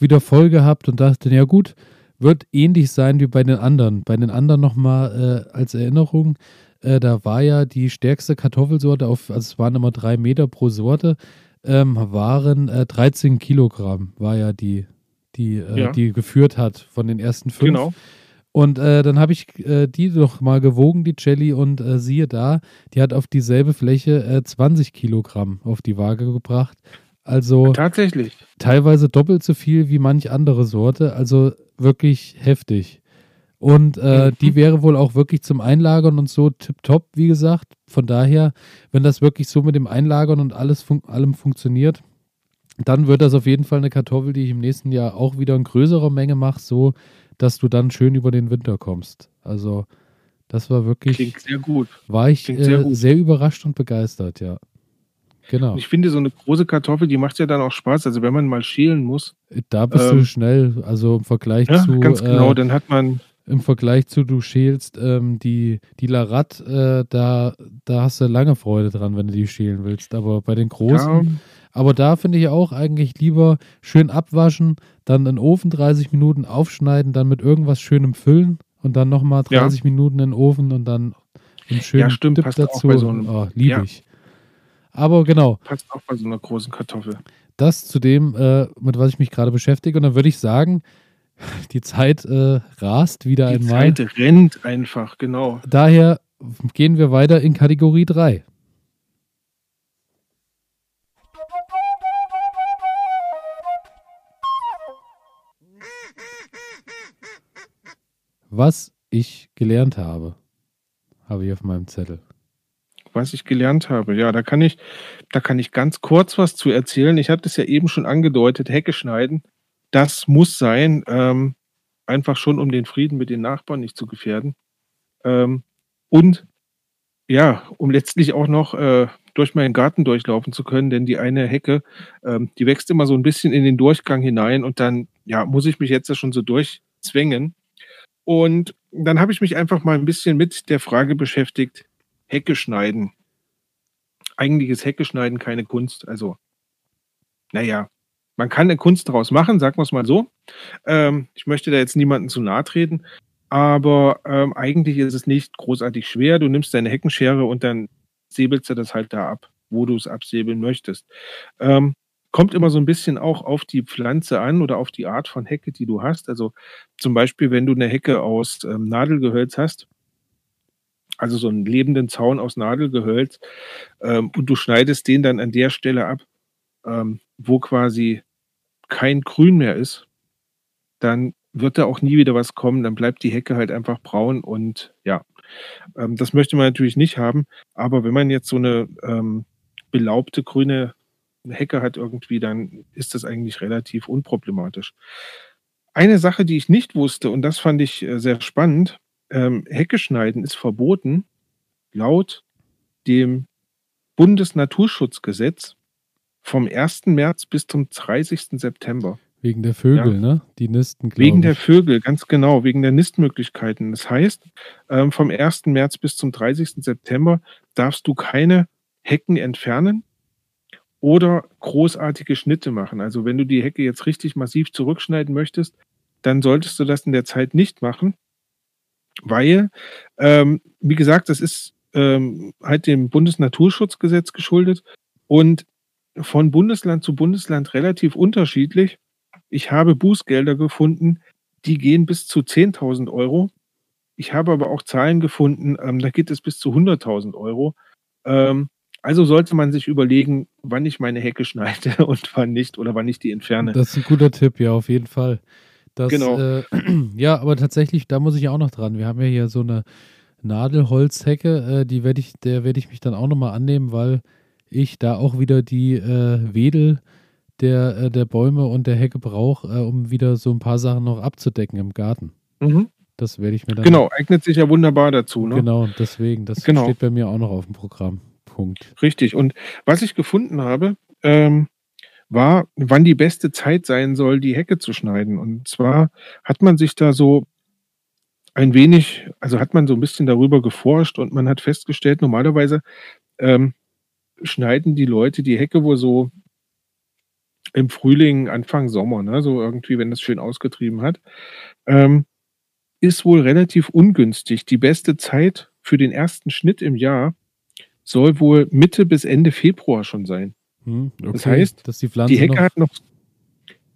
wieder voll gehabt und dachte, ja gut, wird ähnlich sein wie bei den anderen. Bei den anderen nochmal äh, als Erinnerung, äh, da war ja die stärkste Kartoffelsorte, auf, also es waren immer drei Meter pro Sorte, ähm, waren äh, 13 Kilogramm, war ja die, die, äh, Ja. die geführt hat von den ersten fünf. Genau. Und äh, dann habe ich äh, die doch mal gewogen, die Jelly, und äh, siehe da, die hat auf dieselbe Fläche äh, 20 Kilogramm auf die Waage gebracht. Also Tatsächlich. teilweise doppelt so viel wie manch andere Sorte. Also wirklich heftig. Und äh, Mhm. die wäre wohl auch wirklich zum Einlagern und so tipptopp, wie gesagt. Von daher, wenn das wirklich so mit dem Einlagern und alles fun allem funktioniert, dann wird das auf jeden Fall eine Kartoffel, die ich im nächsten Jahr auch wieder in größerer Menge mache, so dass du dann schön über den Winter kommst. Also das war wirklich, Klingt sehr gut. war ich sehr äh, gut. sehr überrascht und begeistert, ja. Genau. Und ich finde, so eine große Kartoffel, die macht ja dann auch Spaß. Also wenn man mal schälen muss, Da bist du ähm, schnell, also im Vergleich ja, zu ganz genau, äh, dann hat man, im Vergleich zu du schälst ähm, die die Larat, äh, da da hast du lange Freude dran, wenn du die schälen willst. Aber bei den großen, aber da finde ich auch eigentlich lieber schön abwaschen, dann in den Ofen 30 Minuten aufschneiden, dann mit irgendwas Schönem füllen und dann nochmal Ja. 30 Minuten in den Ofen und dann einen schönen Ja, stimmt, Dip dazu. so einem- oh, liebe ja. ich. Aber genau, passt auch bei so einer großen Kartoffel. das zu dem, äh, mit was ich mich gerade beschäftige. Und dann würde ich sagen, die Zeit äh, rast wieder Die einmal. Zeit rennt einfach, genau. Daher gehen wir weiter in Kategorie 3. Was ich gelernt habe, habe ich auf meinem Zettel. Was ich gelernt habe, ja, da kann ich, da kann ich ganz kurz was zu erzählen. Ich hatte es ja eben schon angedeutet, Hecke schneiden, das muss sein, ähm, einfach schon, um den Frieden mit den Nachbarn nicht zu gefährden. Ähm, und ja, um letztlich auch noch äh, durch meinen Garten durchlaufen zu können, denn die eine Hecke, ähm, die wächst immer so ein bisschen in den Durchgang hinein und dann, ja, muss ich mich jetzt ja schon so durchzwängen. Und dann habe ich mich einfach mal ein bisschen mit der Frage beschäftigt, Hecke schneiden. Eigentlich ist Hecke schneiden keine Kunst. Also, naja, man kann eine Kunst daraus machen, sagen wir es mal so. Ähm, ich möchte da jetzt niemandem zu nahe treten, aber ähm, eigentlich ist es nicht großartig schwer. Du nimmst deine Heckenschere und dann säbelst du das halt da ab, wo du es absäbeln möchtest. Ähm, kommt immer so ein bisschen auch auf die Pflanze an oder auf die Art von Hecke, die du hast. Also zum Beispiel, wenn du eine Hecke aus ähm, Nadelgehölz hast, also so einen lebenden Zaun aus Nadelgehölz, ähm, und du schneidest den dann an der Stelle ab, ähm, wo quasi kein Grün mehr ist, dann wird da auch nie wieder was kommen, dann bleibt die Hecke halt einfach braun und ja, ähm, das möchte man natürlich nicht haben, aber wenn man jetzt so eine ähm, belaubte grüne Hecke hat irgendwie, dann ist das eigentlich relativ unproblematisch. Eine Sache, die ich nicht wusste, und das fand ich äh, sehr spannend, ähm, Hecke schneiden ist verboten laut dem Bundesnaturschutzgesetz vom 1. März bis zum 30. September. Wegen der Vögel, ne? Die nisten, glaube Wegen der ich. Vögel, ganz genau, wegen der Nistmöglichkeiten. Das heißt, ähm, vom 1. März bis zum 30. September darfst du keine Hecken entfernen oder großartige Schnitte machen. Also wenn du die Hecke jetzt richtig massiv zurückschneiden möchtest, dann solltest du das in der Zeit nicht machen, weil, ähm, wie gesagt, das ist ähm, halt dem Bundesnaturschutzgesetz geschuldet und von Bundesland zu Bundesland relativ unterschiedlich. Ich habe Bußgelder gefunden, die gehen bis zu 10.000 Euro. Ich habe aber auch Zahlen gefunden, ähm, da geht es bis zu 100.000 Euro. Ähm, also sollte man sich überlegen, wann ich meine Hecke schneide und wann nicht oder wann ich die entferne. Das ist ein guter Tipp, ja, auf jeden Fall. Das, Genau. Äh, ja, aber tatsächlich, da muss ich auch noch dran. Wir haben ja hier so eine Nadelholzhecke, äh, die werde ich, der werde ich mich dann auch nochmal annehmen, weil ich da auch wieder die äh, Wedel der, äh, der Bäume und der Hecke brauche, äh, um wieder so ein paar Sachen noch abzudecken im Garten. Mhm. Das werde ich mir dann. Genau, eignet sich ja wunderbar dazu. Ne? Genau, deswegen. Das Genau. steht bei mir auch noch auf dem Programm. Punkt. Richtig. Und was ich gefunden habe, ähm, war, wann die beste Zeit sein soll, die Hecke zu schneiden. Und zwar hat man sich da so ein wenig, also hat man so ein bisschen darüber geforscht und man hat festgestellt, normalerweise ähm, schneiden die Leute die Hecke wohl so im Frühling, Anfang Sommer, ne? so irgendwie, wenn das schön ausgetrieben hat. Ähm, ist wohl relativ ungünstig. Die beste Zeit für den ersten Schnitt im Jahr soll wohl Mitte bis Ende Februar schon sein. Hm, okay. Das heißt, dass die Pflanze Die Hecke noch, hat noch,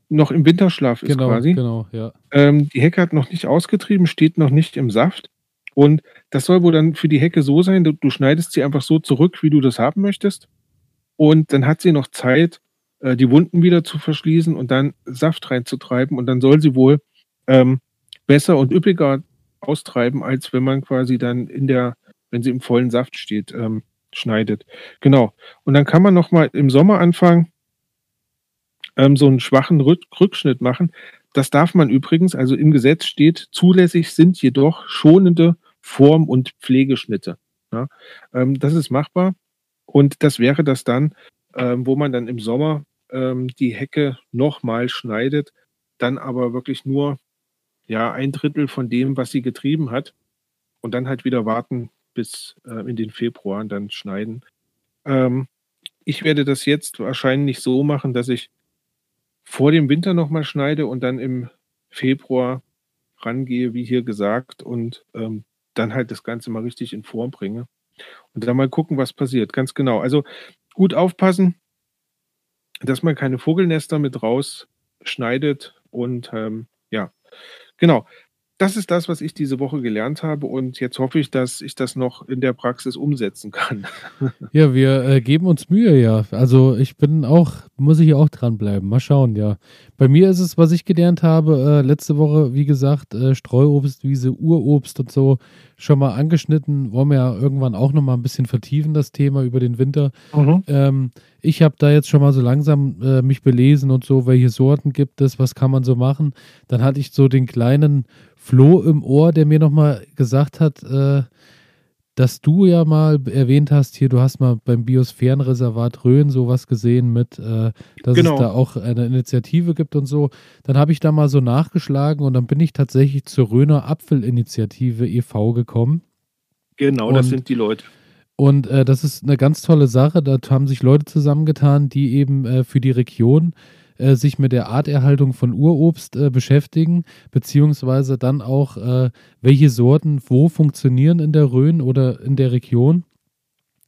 noch im Winterschlaf ist genau, quasi. genau, ja. Ähm, die Hecke hat noch nicht ausgetrieben, steht noch nicht im Saft. Und das soll wohl dann für die Hecke so sein, du, du schneidest sie einfach so zurück, wie du das haben möchtest. Und dann hat sie noch Zeit, äh, die Wunden wieder zu verschließen und dann Saft reinzutreiben. Und dann soll sie wohl ähm, besser und üppiger austreiben, als wenn man quasi dann in der, wenn sie im vollen Saft steht, ähm, schneidet. Genau. Und dann kann man noch mal im Sommer anfangen, ähm, so einen schwachen Rück Rückschnitt machen. Das darf man übrigens, also im Gesetz steht, zulässig sind jedoch schonende Form- und Pflegeschnitte. Ja? Ähm, das ist machbar. Und das wäre das dann, ähm, wo man dann im Sommer ähm, die Hecke nochmal schneidet, dann aber wirklich nur ja, ein Drittel von dem, was sie getrieben hat. Und dann halt wieder warten bis äh, in den Februar dann schneiden. Ähm, ich werde das jetzt wahrscheinlich so machen, dass ich vor dem Winter nochmal schneide und dann im Februar rangehe, wie hier gesagt, und ähm, dann halt das Ganze mal richtig in Form bringe. Und dann mal gucken, was passiert. Ganz genau. Also gut aufpassen, dass man keine Vogelnester mit rausschneidet. Und ähm, ja, genau. Das ist das, was ich diese Woche gelernt habe. Und jetzt hoffe ich, dass ich das noch in der Praxis umsetzen kann. Ja, wir äh, geben uns Mühe, ja. Also ich bin auch, muss ich auch dranbleiben. Mal schauen, ja. Bei mir ist es, was ich gelernt habe, äh, letzte Woche, wie gesagt, äh, Streuobstwiese, Urobst und so schon mal angeschnitten. Wollen wir ja irgendwann auch nochmal ein bisschen vertiefen, das Thema über den Winter. Ähm, ich habe da jetzt schon mal so langsam äh, mich belesen und so, welche Sorten gibt es, was kann man so machen. Dann hatte ich so den kleinen Floh im Ohr, der mir nochmal gesagt hat, äh, dass du ja mal erwähnt hast, hier, du hast mal beim Biosphärenreservat Rhön sowas gesehen mit, äh, dass Genau. es da auch eine Initiative gibt und so. Dann habe ich da mal so nachgeschlagen und dann bin ich tatsächlich zur Rhöner Apfelinitiative e.V. gekommen. Genau, Und- das sind die Leute. Und äh, das ist eine ganz tolle Sache. Da haben sich Leute zusammengetan, die eben äh, für die Region äh, sich mit der Arterhaltung von Urobst äh, beschäftigen, beziehungsweise dann auch, äh, welche Sorten wo funktionieren in der Rhön oder in der Region,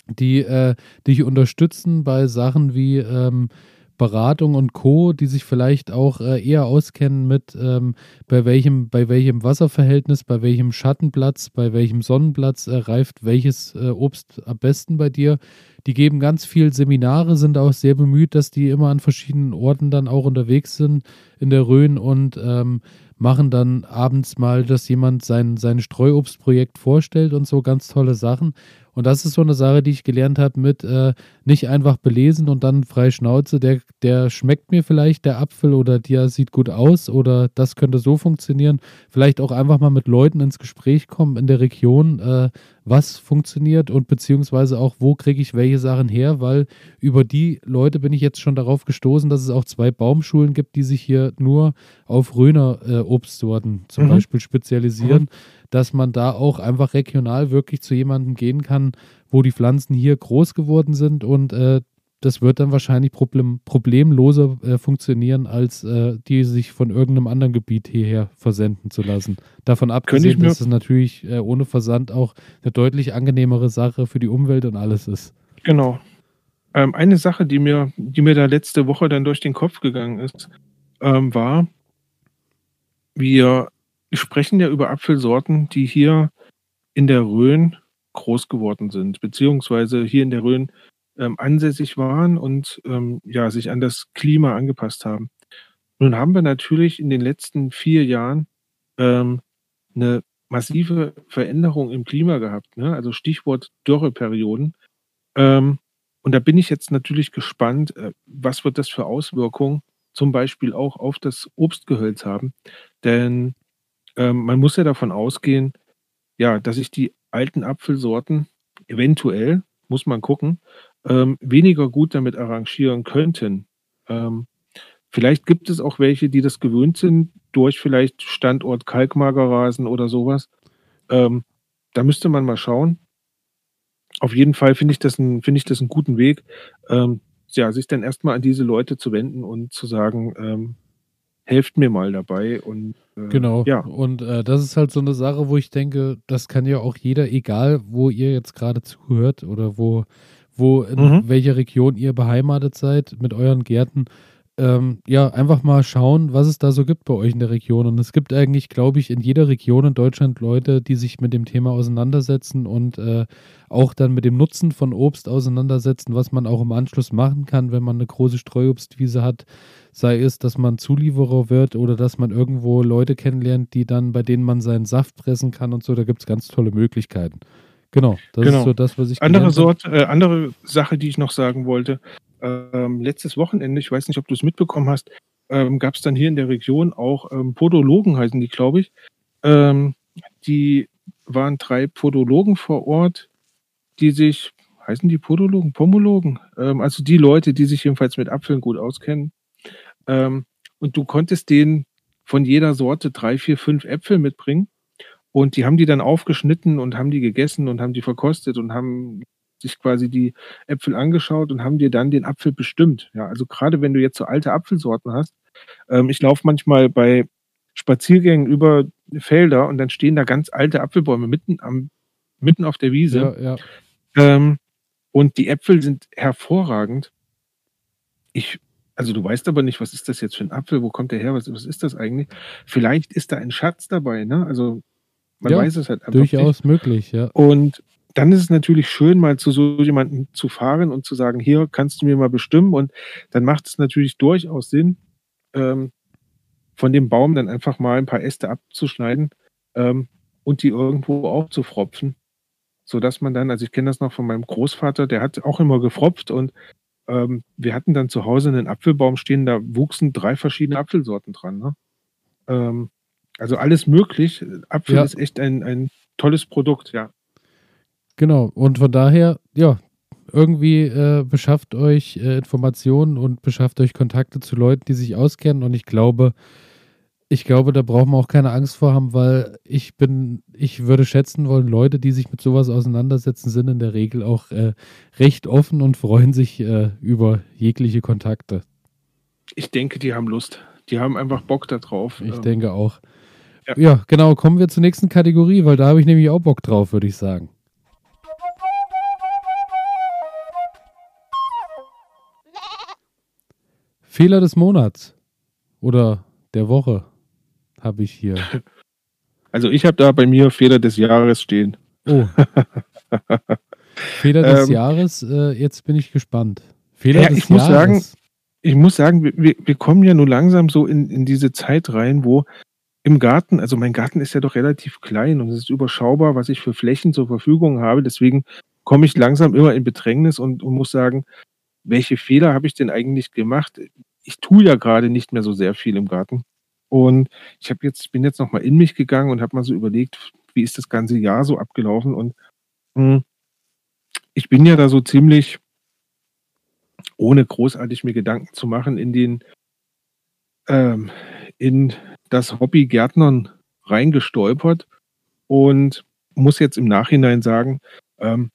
die äh, dich unterstützen bei Sachen wie ähm, Beratung und Co., die sich vielleicht auch äh, eher auskennen mit ähm, bei welchem, bei welchem Wasserverhältnis, bei welchem Schattenplatz, bei welchem Sonnenplatz äh, reift welches äh, Obst am besten bei dir. Die geben ganz viel Seminare, sind auch sehr bemüht, dass die immer an verschiedenen Orten dann auch unterwegs sind in der Rhön und ähm, machen dann abends mal, dass jemand sein, sein Streuobstprojekt vorstellt und so ganz tolle Sachen. Und das ist so eine Sache, die ich gelernt habe mit äh, nicht einfach belesen und dann frei Schnauze, der, der schmeckt mir vielleicht, der Apfel oder der sieht gut aus oder das könnte so funktionieren. Vielleicht auch einfach mal mit Leuten ins Gespräch kommen in der Region, äh, was funktioniert und beziehungsweise auch, wo kriege ich welche Sachen her, weil über die Leute bin ich jetzt schon darauf gestoßen, dass es auch zwei Baumschulen gibt, die sich hier nur auf Röner äh, Obstsorten zum Mhm. Beispiel spezialisieren, dass man da auch einfach regional wirklich zu jemandem gehen kann, wo die Pflanzen hier groß geworden sind und äh, das wird dann wahrscheinlich problem, problemloser äh, funktionieren, als äh, die sich von irgendeinem anderen Gebiet hierher versenden zu lassen. Davon abgesehen, dass es natürlich äh, ohne Versand auch eine deutlich angenehmere Sache für die Umwelt und alles ist. Genau. Ähm, eine Sache, die mir, die mir da letzte Woche dann durch den Kopf gegangen ist, ähm, war, wir sprechen ja über Apfelsorten, die hier in der Rhön groß geworden sind, beziehungsweise hier in der Rhön ähm, ansässig waren und ähm, ja, sich an das Klima angepasst haben. Nun haben wir natürlich in den letzten vier Jahren ähm, eine massive Veränderung im Klima gehabt. Ne? Also Stichwort Dürreperioden. Ähm, und da bin ich jetzt natürlich gespannt, äh, was wird das für Auswirkungen zum Beispiel auch auf das Obstgehölz haben. Denn ähm, man muss ja davon ausgehen, ja, dass sich die alten Apfelsorten eventuell, muss man gucken, ähm, weniger gut damit arrangieren könnten. Ähm, vielleicht gibt es auch welche, die das gewöhnt sind, durch vielleicht Standort Kalkmagerrasen oder sowas. Ähm, da müsste man mal schauen. Auf jeden Fall finde ich das ein, finde ich das einen guten Weg, ähm, ja, sich dann erstmal an diese Leute zu wenden und zu sagen, ähm, helft mir mal dabei und äh, genau. Ja. Und äh, das ist halt so eine Sache, wo ich denke, das kann ja auch jeder, egal wo ihr jetzt gerade zuhört oder wo, wo in mhm. welcher Region ihr beheimatet seid mit euren Gärten, ähm, ja, einfach mal schauen, was es da so gibt bei euch in der Region. Und es gibt eigentlich, glaube ich, in jeder Region in Deutschland Leute, die sich mit dem Thema auseinandersetzen und äh, auch dann mit dem Nutzen von Obst auseinandersetzen, was man auch im Anschluss machen kann, wenn man eine große Streuobstwiese hat. Sei es, dass man Zulieferer wird oder dass man irgendwo Leute kennenlernt, die dann, bei denen man seinen Saft pressen kann und so. Da gibt es ganz tolle Möglichkeiten. Genau, das genau. ist so das, was ich. Andere Sort, äh, andere Sache, die ich noch sagen wollte ähm, letztes Wochenende, ich weiß nicht, ob du es mitbekommen hast, ähm, gab es dann hier in der Region auch ähm, Podologen, heißen die, glaube ich. Ähm, die waren drei Podologen vor Ort, die sich, heißen die Podologen, Pomologen, ähm, also die Leute, die sich jedenfalls mit Apfeln gut auskennen. Ähm, und du konntest denen von jeder Sorte drei, vier, fünf Äpfel mitbringen. Und die haben die dann aufgeschnitten und haben die gegessen und haben die verkostet und haben sich quasi die Äpfel angeschaut und haben dir dann den Apfel bestimmt. Ja, also gerade wenn du jetzt so alte Apfelsorten hast, ähm, ich laufe manchmal bei Spaziergängen über Felder und dann stehen da ganz alte Apfelbäume mitten am mitten auf der Wiese. Ja, ja. Ähm, und die Äpfel sind hervorragend. Ich, also du weißt aber nicht, was ist das jetzt für ein Apfel, wo kommt der her, was, was ist das eigentlich? Vielleicht ist da ein Schatz dabei, ne? Also man ja, weiß es halt einfach durchaus nicht. möglich, ja. Und dann ist es natürlich schön, mal zu so jemandem zu fahren und zu sagen, hier kannst du mir mal bestimmen. Und dann macht es natürlich durchaus Sinn, ähm, von dem Baum dann einfach mal ein paar Äste abzuschneiden ähm, und die irgendwo aufzufropfen, sodass man dann, also ich kenne das noch von meinem Großvater, der hat auch immer gefropft und ähm, wir hatten dann zu Hause einen Apfelbaum stehen, da wuchsen drei verschiedene Apfelsorten dran. Ne? Also alles möglich. Apfel ja. ist echt ein, ein tolles Produkt, ja. Genau, und von daher, ja, irgendwie äh, beschafft euch äh, Informationen und beschafft euch Kontakte zu Leuten, die sich auskennen. Und ich glaube, ich glaube, da brauchen wir auch keine Angst vor haben, weil ich bin, ich würde schätzen wollen, Leute, die sich mit sowas auseinandersetzen, sind in der Regel auch äh, recht offen und freuen sich äh, über jegliche Kontakte. Ich denke, die haben Lust. Die haben einfach Bock darauf. Ich ähm. denke auch. Ja. ja, genau. Kommen wir zur nächsten Kategorie, weil da habe ich nämlich auch Bock drauf, würde ich sagen. Fehler des Monats oder der Woche habe ich hier. Also ich habe da bei mir Fehler des Jahres stehen. Oh. Fehler des ähm, Jahres, äh, jetzt bin ich gespannt. Fehler ja, des ich Jahres. Muss sagen, ich muss sagen, wir, wir kommen ja nur langsam so in, in diese Zeit rein, wo im Garten, also mein Garten ist ja doch relativ klein und es ist überschaubar, was ich für Flächen zur Verfügung habe. Deswegen komme ich langsam immer in Bedrängnis und, und muss sagen, welche Fehler habe ich denn eigentlich gemacht? Ich tue ja gerade nicht mehr so sehr viel im Garten. Und ich habe jetzt, bin jetzt nochmal in mich gegangen und habe mal so überlegt, wie ist das ganze Jahr so abgelaufen. Und mh, hm, ich bin ja da so ziemlich, ohne großartig mir Gedanken zu machen, in den ähm, in das Hobby Gärtnern reingestolpert und muss jetzt im Nachhinein sagen, ähm,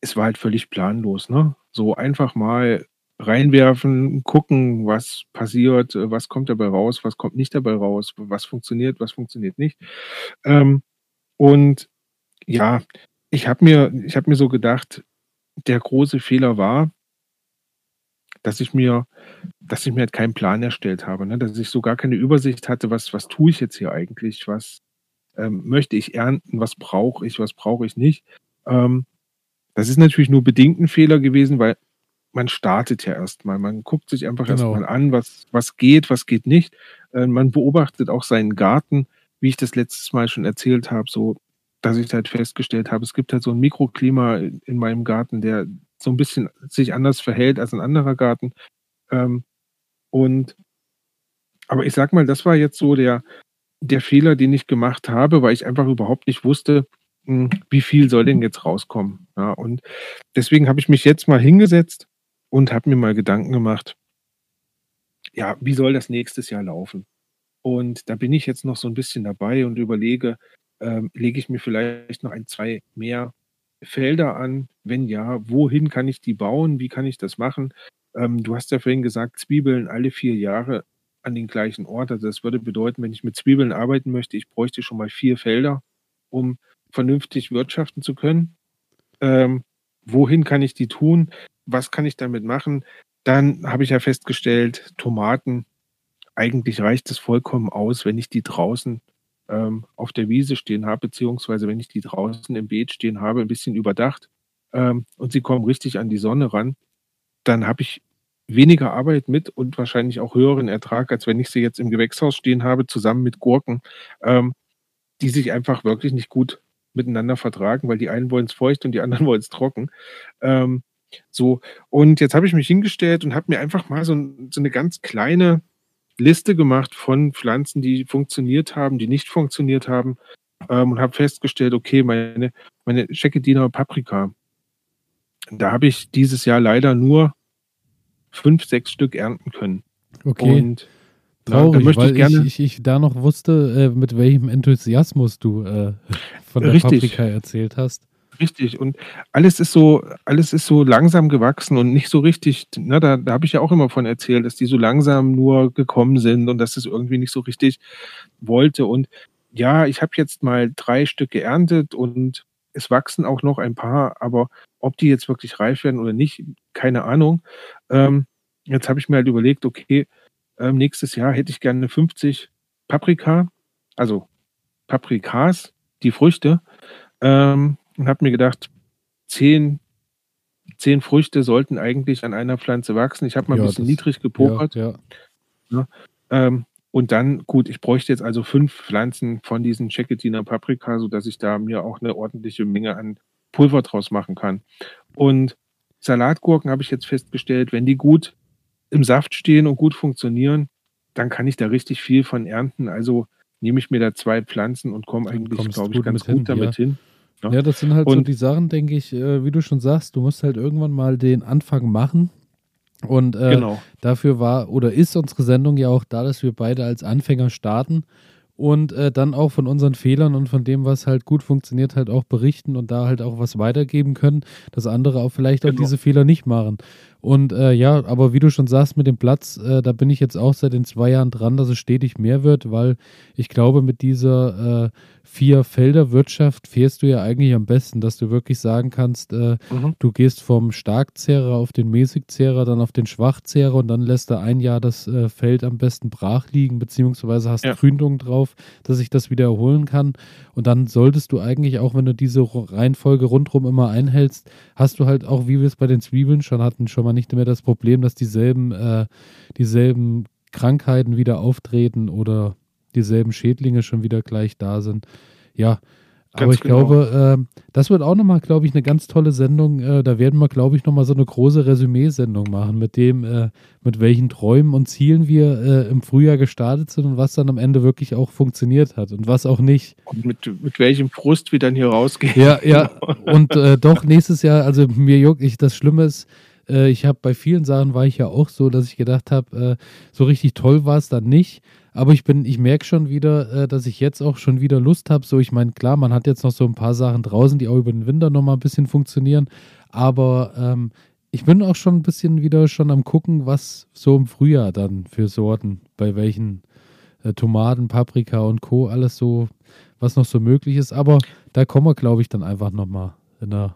es war halt völlig planlos. Ne? So einfach mal reinwerfen, gucken, was passiert, was kommt dabei raus, was kommt nicht dabei raus, was funktioniert, was funktioniert nicht. Ähm, und ja, ich habe mir, ich habe mir so gedacht, der große Fehler war, dass ich mir, dass ich mir halt keinen Plan erstellt habe, ne? dass ich so gar keine Übersicht hatte, was, was tue ich jetzt hier eigentlich, was ähm, möchte ich ernten, was brauche ich, was brauche ich nicht. Ähm, das ist natürlich nur bedingt ein Fehler gewesen, weil man startet ja erstmal. Man guckt sich einfach genau. erstmal an, was, was geht, was geht nicht. Äh, man beobachtet auch seinen Garten, wie ich das letztes Mal schon erzählt habe, so dass ich halt festgestellt habe, es gibt halt so ein Mikroklima in meinem Garten, der, so ein bisschen sich anders verhält als ein anderer Garten. Ähm, und aber ich sag mal, das war jetzt so der, der Fehler, den ich gemacht habe, weil ich einfach überhaupt nicht wusste, hm, wie viel soll denn jetzt rauskommen. Ja, und deswegen habe ich mich jetzt mal hingesetzt und habe mir mal Gedanken gemacht, ja, wie soll das nächstes Jahr laufen? Und da bin ich jetzt noch so ein bisschen dabei und überlege, ähm, lege ich mir vielleicht noch ein, zwei mehr Felder an? Wenn ja, wohin kann ich die bauen? Wie kann ich das machen? Ähm, du hast ja vorhin gesagt, Zwiebeln alle vier Jahre an den gleichen Ort. Also das würde bedeuten, wenn ich mit Zwiebeln arbeiten möchte, ich bräuchte schon mal vier Felder, um vernünftig wirtschaften zu können. Ähm, wohin kann ich die tun? Was kann ich damit machen? Dann habe ich ja festgestellt, Tomaten, eigentlich reicht es vollkommen aus, wenn ich die draußen ähm, auf der Wiese stehen habe, beziehungsweise wenn ich die draußen im Beet stehen habe, ein bisschen überdacht ähm, und sie kommen richtig an die Sonne ran, dann habe ich weniger Arbeit mit und wahrscheinlich auch höheren Ertrag, als wenn ich sie jetzt im Gewächshaus stehen habe, zusammen mit Gurken, ähm, die sich einfach wirklich nicht gut miteinander vertragen, weil die einen wollen es feucht und die anderen wollen es trocken. Ähm, so, und jetzt habe ich mich hingestellt und habe mir einfach mal so, so, eine ganz kleine Liste gemacht von Pflanzen, die funktioniert haben, die nicht funktioniert haben ähm, und habe festgestellt, okay, meine, meine Checkediner Paprika, da habe ich dieses Jahr leider nur fünf, sechs Stück ernten können. Okay. Und Traurig, ja, weil ich, gerne ich, ich, da noch wusste, äh, mit welchem Enthusiasmus du äh, von der Richtig. Paprika erzählt hast. Richtig. Und alles ist so, alles ist so langsam gewachsen und nicht so richtig, na, da, da habe ich ja auch immer von erzählt, dass die so langsam nur gekommen sind und dass es irgendwie nicht so richtig wollte. Und ja, ich habe jetzt mal drei Stück geerntet und es wachsen auch noch ein paar, aber ob die jetzt wirklich reif werden oder nicht, keine Ahnung. Ähm, jetzt habe ich mir halt überlegt, okay, ähm, nächstes Jahr hätte ich gerne 50 Paprika, also Paprikas, die Früchte, ähm, und habe mir gedacht, 10, 10 Früchte sollten eigentlich an einer Pflanze wachsen. Ich habe mal ja, ein bisschen das, niedrig gepokert. Ja, ja. Ähm, und dann, gut, ich bräuchte jetzt also fünf Pflanzen von diesen Cecchettiner Paprika, sodass ich da mir auch eine ordentliche Menge an Pulver draus machen kann. Und Salatgurken habe ich jetzt festgestellt, wenn die gut im Saft stehen und gut funktionieren, dann kann ich da richtig viel von ernten. Also nehme ich mir da zwei Pflanzen und komme eigentlich, glaube ich, ganz gut hin, damit ja. hin. Ja. ja. das sind halt und, so die Sachen, denke ich, äh, wie du schon sagst, du musst halt irgendwann mal den Anfang machen. Und äh, genau. dafür war oder ist unsere Sendung ja auch da, dass wir beide als Anfänger starten und äh, dann auch von unseren Fehlern und von dem, was halt gut funktioniert, halt auch berichten und da halt auch was weitergeben können, dass andere auch vielleicht genau. auch diese Fehler nicht machen. Und äh, ja, aber wie du schon sagst mit dem Platz, äh, da bin ich jetzt auch seit den zwei Jahren dran, dass es stetig mehr wird, weil ich glaube, mit dieser äh, Vier-Felder-Wirtschaft fährst du ja eigentlich am besten, dass du wirklich sagen kannst, äh, mhm. du gehst vom Starkzehrer auf den Mäßigzehrer, dann auf den Schwachzehrer und dann lässt er ein Jahr das äh, Feld am besten brach liegen, beziehungsweise hast ja. Gründung drauf, dass ich das wieder erholen kann. Und dann solltest du eigentlich auch, wenn du diese Reihenfolge rundherum immer einhältst, hast du halt auch, wie wir es bei den Zwiebeln schon hatten, schon mal nicht mehr das Problem, dass dieselben, äh, dieselben Krankheiten wieder auftreten oder dieselben Schädlinge schon wieder gleich da sind. Ja, Ganz aber ich genau. glaube, äh, das wird auch nochmal, glaube ich, eine ganz tolle Sendung. Äh, da werden wir, glaube ich, nochmal so eine große Resümee-Sendung machen, mit dem, äh, mit welchen Träumen und Zielen wir äh, im Frühjahr gestartet sind und was dann am Ende wirklich auch funktioniert hat und was auch nicht. Und mit, mit welchem Frust wir dann hier rausgehen. Ja, ja. und äh, doch nächstes Jahr, also mir juckt ich, das Schlimme ist, äh, ich habe bei vielen Sachen war ich ja auch so, dass ich gedacht habe, äh, so richtig toll war es dann nicht. Aber ich bin, ich merke schon wieder, äh, dass ich jetzt auch schon wieder Lust habe. So, ich meine, klar, man hat jetzt noch so ein paar Sachen draußen, die auch über den Winter nochmal ein bisschen funktionieren. Aber ähm, ich bin auch schon ein bisschen wieder schon am gucken, was so im Frühjahr dann für Sorten, bei welchen äh, Tomaten, Paprika und Co. alles so, was noch so möglich ist. Aber da kommen wir, glaube ich, dann einfach nochmal in der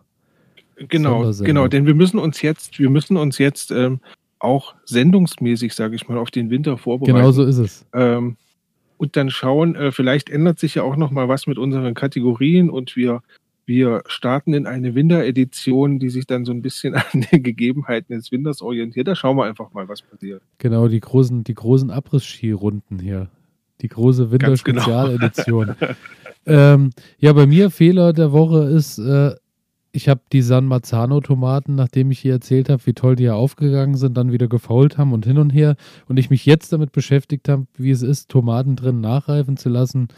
Genau, genau, denn wir müssen uns jetzt, wir müssen uns jetzt ähm, auch sendungsmäßig, sage ich mal, auf den Winter vorbereiten. Genau so ist es. Ähm, und dann schauen, äh, vielleicht ändert sich ja auch noch mal was mit unseren Kategorien und wir, wir starten in eine Winteredition, die sich dann so ein bisschen an den Gegebenheiten des Winters orientiert. Da schauen wir einfach mal, was passiert. Genau, die großen, die großen Abriss-Skirunden hier. Die große genau. Winterspezialedition. Genau. ähm, ja, bei mir Fehler der Woche ist, äh, ich habe die San Marzano-Tomaten, nachdem ich hier erzählt habe, wie toll die ja aufgegangen sind, dann wieder gefault haben und hin und her. Und ich mich jetzt damit beschäftigt habe, wie es ist, Tomaten drin nachreifen zu lassen.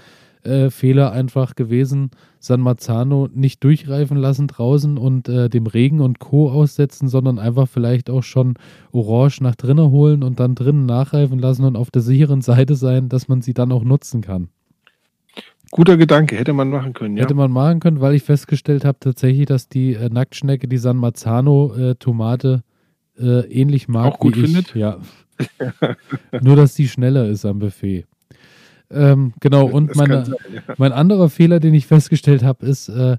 Äh, Fehler einfach gewesen, San Marzano nicht durchreifen lassen draußen und äh, dem Regen und Co. aussetzen, sondern einfach vielleicht auch schon Orange nach drinnen holen und dann drinnen nachreifen lassen und auf der sicheren Seite sein, dass man sie dann auch nutzen kann. Guter Gedanke, hätte man machen können, ja. Hätte man machen können, weil ich festgestellt habe tatsächlich, dass die äh, Nacktschnecke die San Marzano äh, äh, ähnlich mag Auch gut wie ich. findet? Ja. Nur, dass die schneller ist am Buffet. Ähm, genau, und meine, sein, ja. mein anderer Fehler, den ich festgestellt habe, ist äh,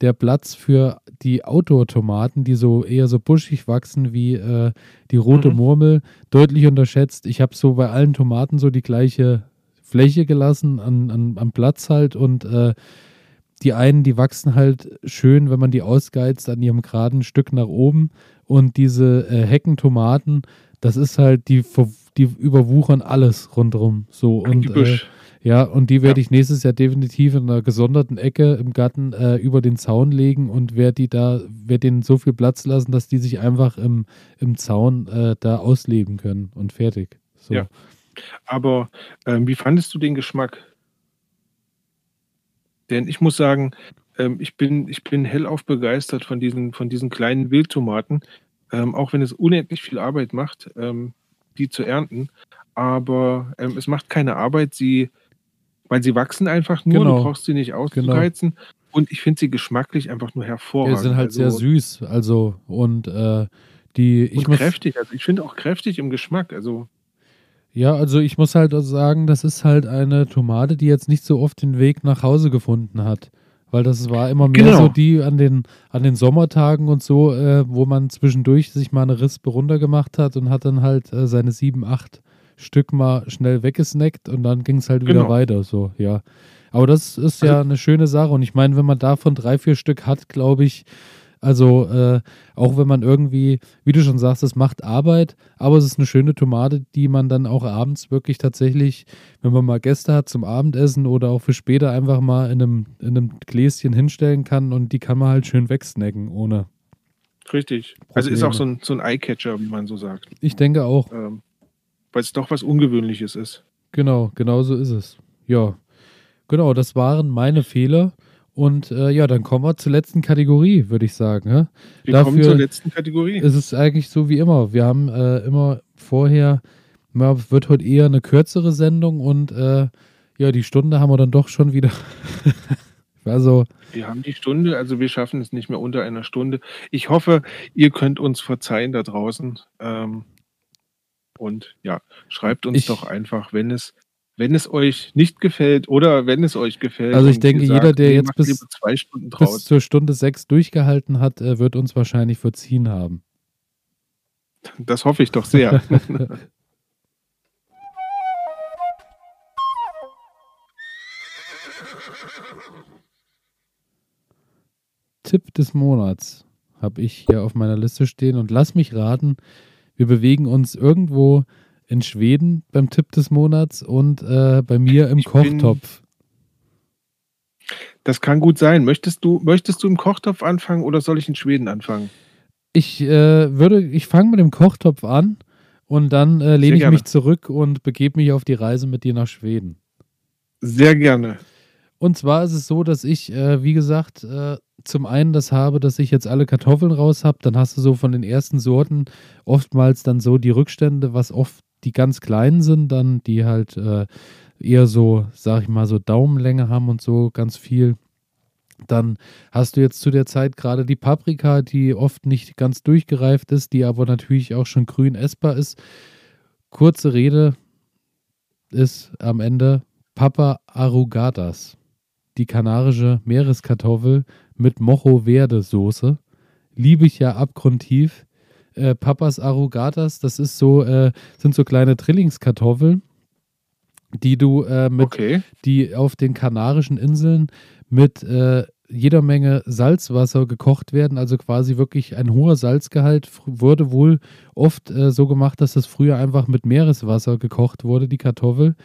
der Platz für die Outdoor-Tomaten, die so eher so buschig wachsen wie äh, die rote Mhm. Murmel, deutlich unterschätzt. Ich habe so bei allen Tomaten so die gleiche Fläche gelassen an, an, am Platz halt und äh, die einen, die wachsen halt schön, wenn man die ausgeizt, an ihrem geraden Stück nach oben. Und diese äh, Heckentomaten, das ist halt, die, die überwuchern alles rundherum. So und äh, ja, und die werde Ja. ich nächstes Jahr definitiv in einer gesonderten Ecke im Garten äh, über den Zaun legen und werde die da, werde denen so viel Platz lassen, dass die sich einfach im, im Zaun äh, da ausleben können und fertig. So. Ja. Aber ähm, wie fandest du den Geschmack? Denn ich muss sagen, ähm, ich, bin, ich bin hellauf begeistert von diesen, von diesen kleinen Wildtomaten, ähm, auch wenn es unendlich viel Arbeit macht, ähm, die zu ernten. Aber ähm, es macht keine Arbeit, sie, weil sie wachsen einfach nur, Genau. du brauchst sie nicht auszureizen. Und ich finde sie geschmacklich einfach nur Die hervorragend. sind halt sehr Also- süß, also und äh, die, ich und muss, kräftig. Also ich finde auch kräftig im Geschmack. Also ja, also ich muss halt auch sagen, das ist halt eine Tomate, die jetzt nicht so oft den Weg nach Hause gefunden hat. Weil das war immer mehr Genau. so die an den, an den Sommertagen und so, äh, wo man zwischendurch sich mal eine Rispe runtergemacht hat und hat dann halt äh, seine sieben, acht Stück mal schnell weggesnackt und dann ging es halt wieder Genau. weiter. So, ja. Aber das ist ja eine schöne Sache. Und ich meine, wenn man davon drei, vier Stück hat, glaube ich, also äh, auch wenn man irgendwie, wie du schon sagst, es macht Arbeit, aber es ist eine schöne Tomate, die man dann auch abends wirklich tatsächlich, wenn man mal Gäste hat zum Abendessen oder auch für später einfach mal in einem, in einem Gläschen hinstellen kann und die kann man halt schön wegsnacken ohne. richtig. Also ist auch so Probleme. ein, so ein Eye-Catcher, wie man so sagt. Ich denke auch, ähm, weil es doch was Ungewöhnliches ist. genau, genau so ist es. Ja, genau, das waren meine Fehler. Und äh, ja, dann kommen wir zur letzten Kategorie, würde ich sagen. hä? Wir Dafür- kommen zur letzten Kategorie. Es ist eigentlich so wie immer. Wir haben äh, immer vorher, ja, wird heute eher eine kürzere Sendung und äh, ja, die Stunde haben wir dann doch schon wieder. also, Wir haben die Stunde, also wir schaffen es nicht mehr unter einer Stunde. Ich hoffe, ihr könnt uns verzeihen da draußen. Ähm, und ja, schreibt uns Ich- doch einfach, wenn es, wenn es euch nicht gefällt oder wenn es euch gefällt. Also ich denke, ihr jeder, der jetzt bis- bis zur Stunde sechs durchgehalten hat, äh, wird uns wahrscheinlich verziehen haben. das hoffe ich doch sehr. Tipp des Monats habe ich hier auf meiner Liste stehen und lass mich raten, wir bewegen uns irgendwo in Schweden beim Tipp des Monats und äh, bei mir im Ich bin- Kochtopf. Das kann gut sein. Möchtest du, möchtest du im Kochtopf anfangen oder soll ich in Schweden anfangen? Ich äh, würde, ich fange mit dem Kochtopf an und dann äh, lehne ich gerne. mich zurück und begebe mich auf die Reise mit dir nach Schweden. Sehr gerne. Und zwar ist es so, dass ich, äh, wie gesagt, äh, zum einen das habe, dass ich jetzt alle Kartoffeln raus habe. Dann hast du so von den ersten Sorten oftmals dann so die Rückstände, was oft die ganz kleinen sind, dann die halt äh, eher so, sag ich mal, so Daumenlänge haben und so ganz viel. Dann hast du jetzt zu der Zeit gerade die Paprika, die oft nicht ganz durchgereift ist, die aber natürlich auch schon grün essbar ist. Kurze Rede ist am Ende Papa Arrugadas, die kanarische Meereskartoffel mit Mojo Verde Soße. Liebe ich ja abgrundtief. Äh, Papas Arrugadas, das ist so, äh, sind so kleine Trillingskartoffeln, die du äh, mit Okay. die auf den Kanarischen Inseln mit äh, jeder Menge Salzwasser gekocht werden, also quasi wirklich ein hoher Salzgehalt wurde wohl oft äh, so gemacht, dass das früher einfach mit Meereswasser gekocht wurde, die Kartoffel.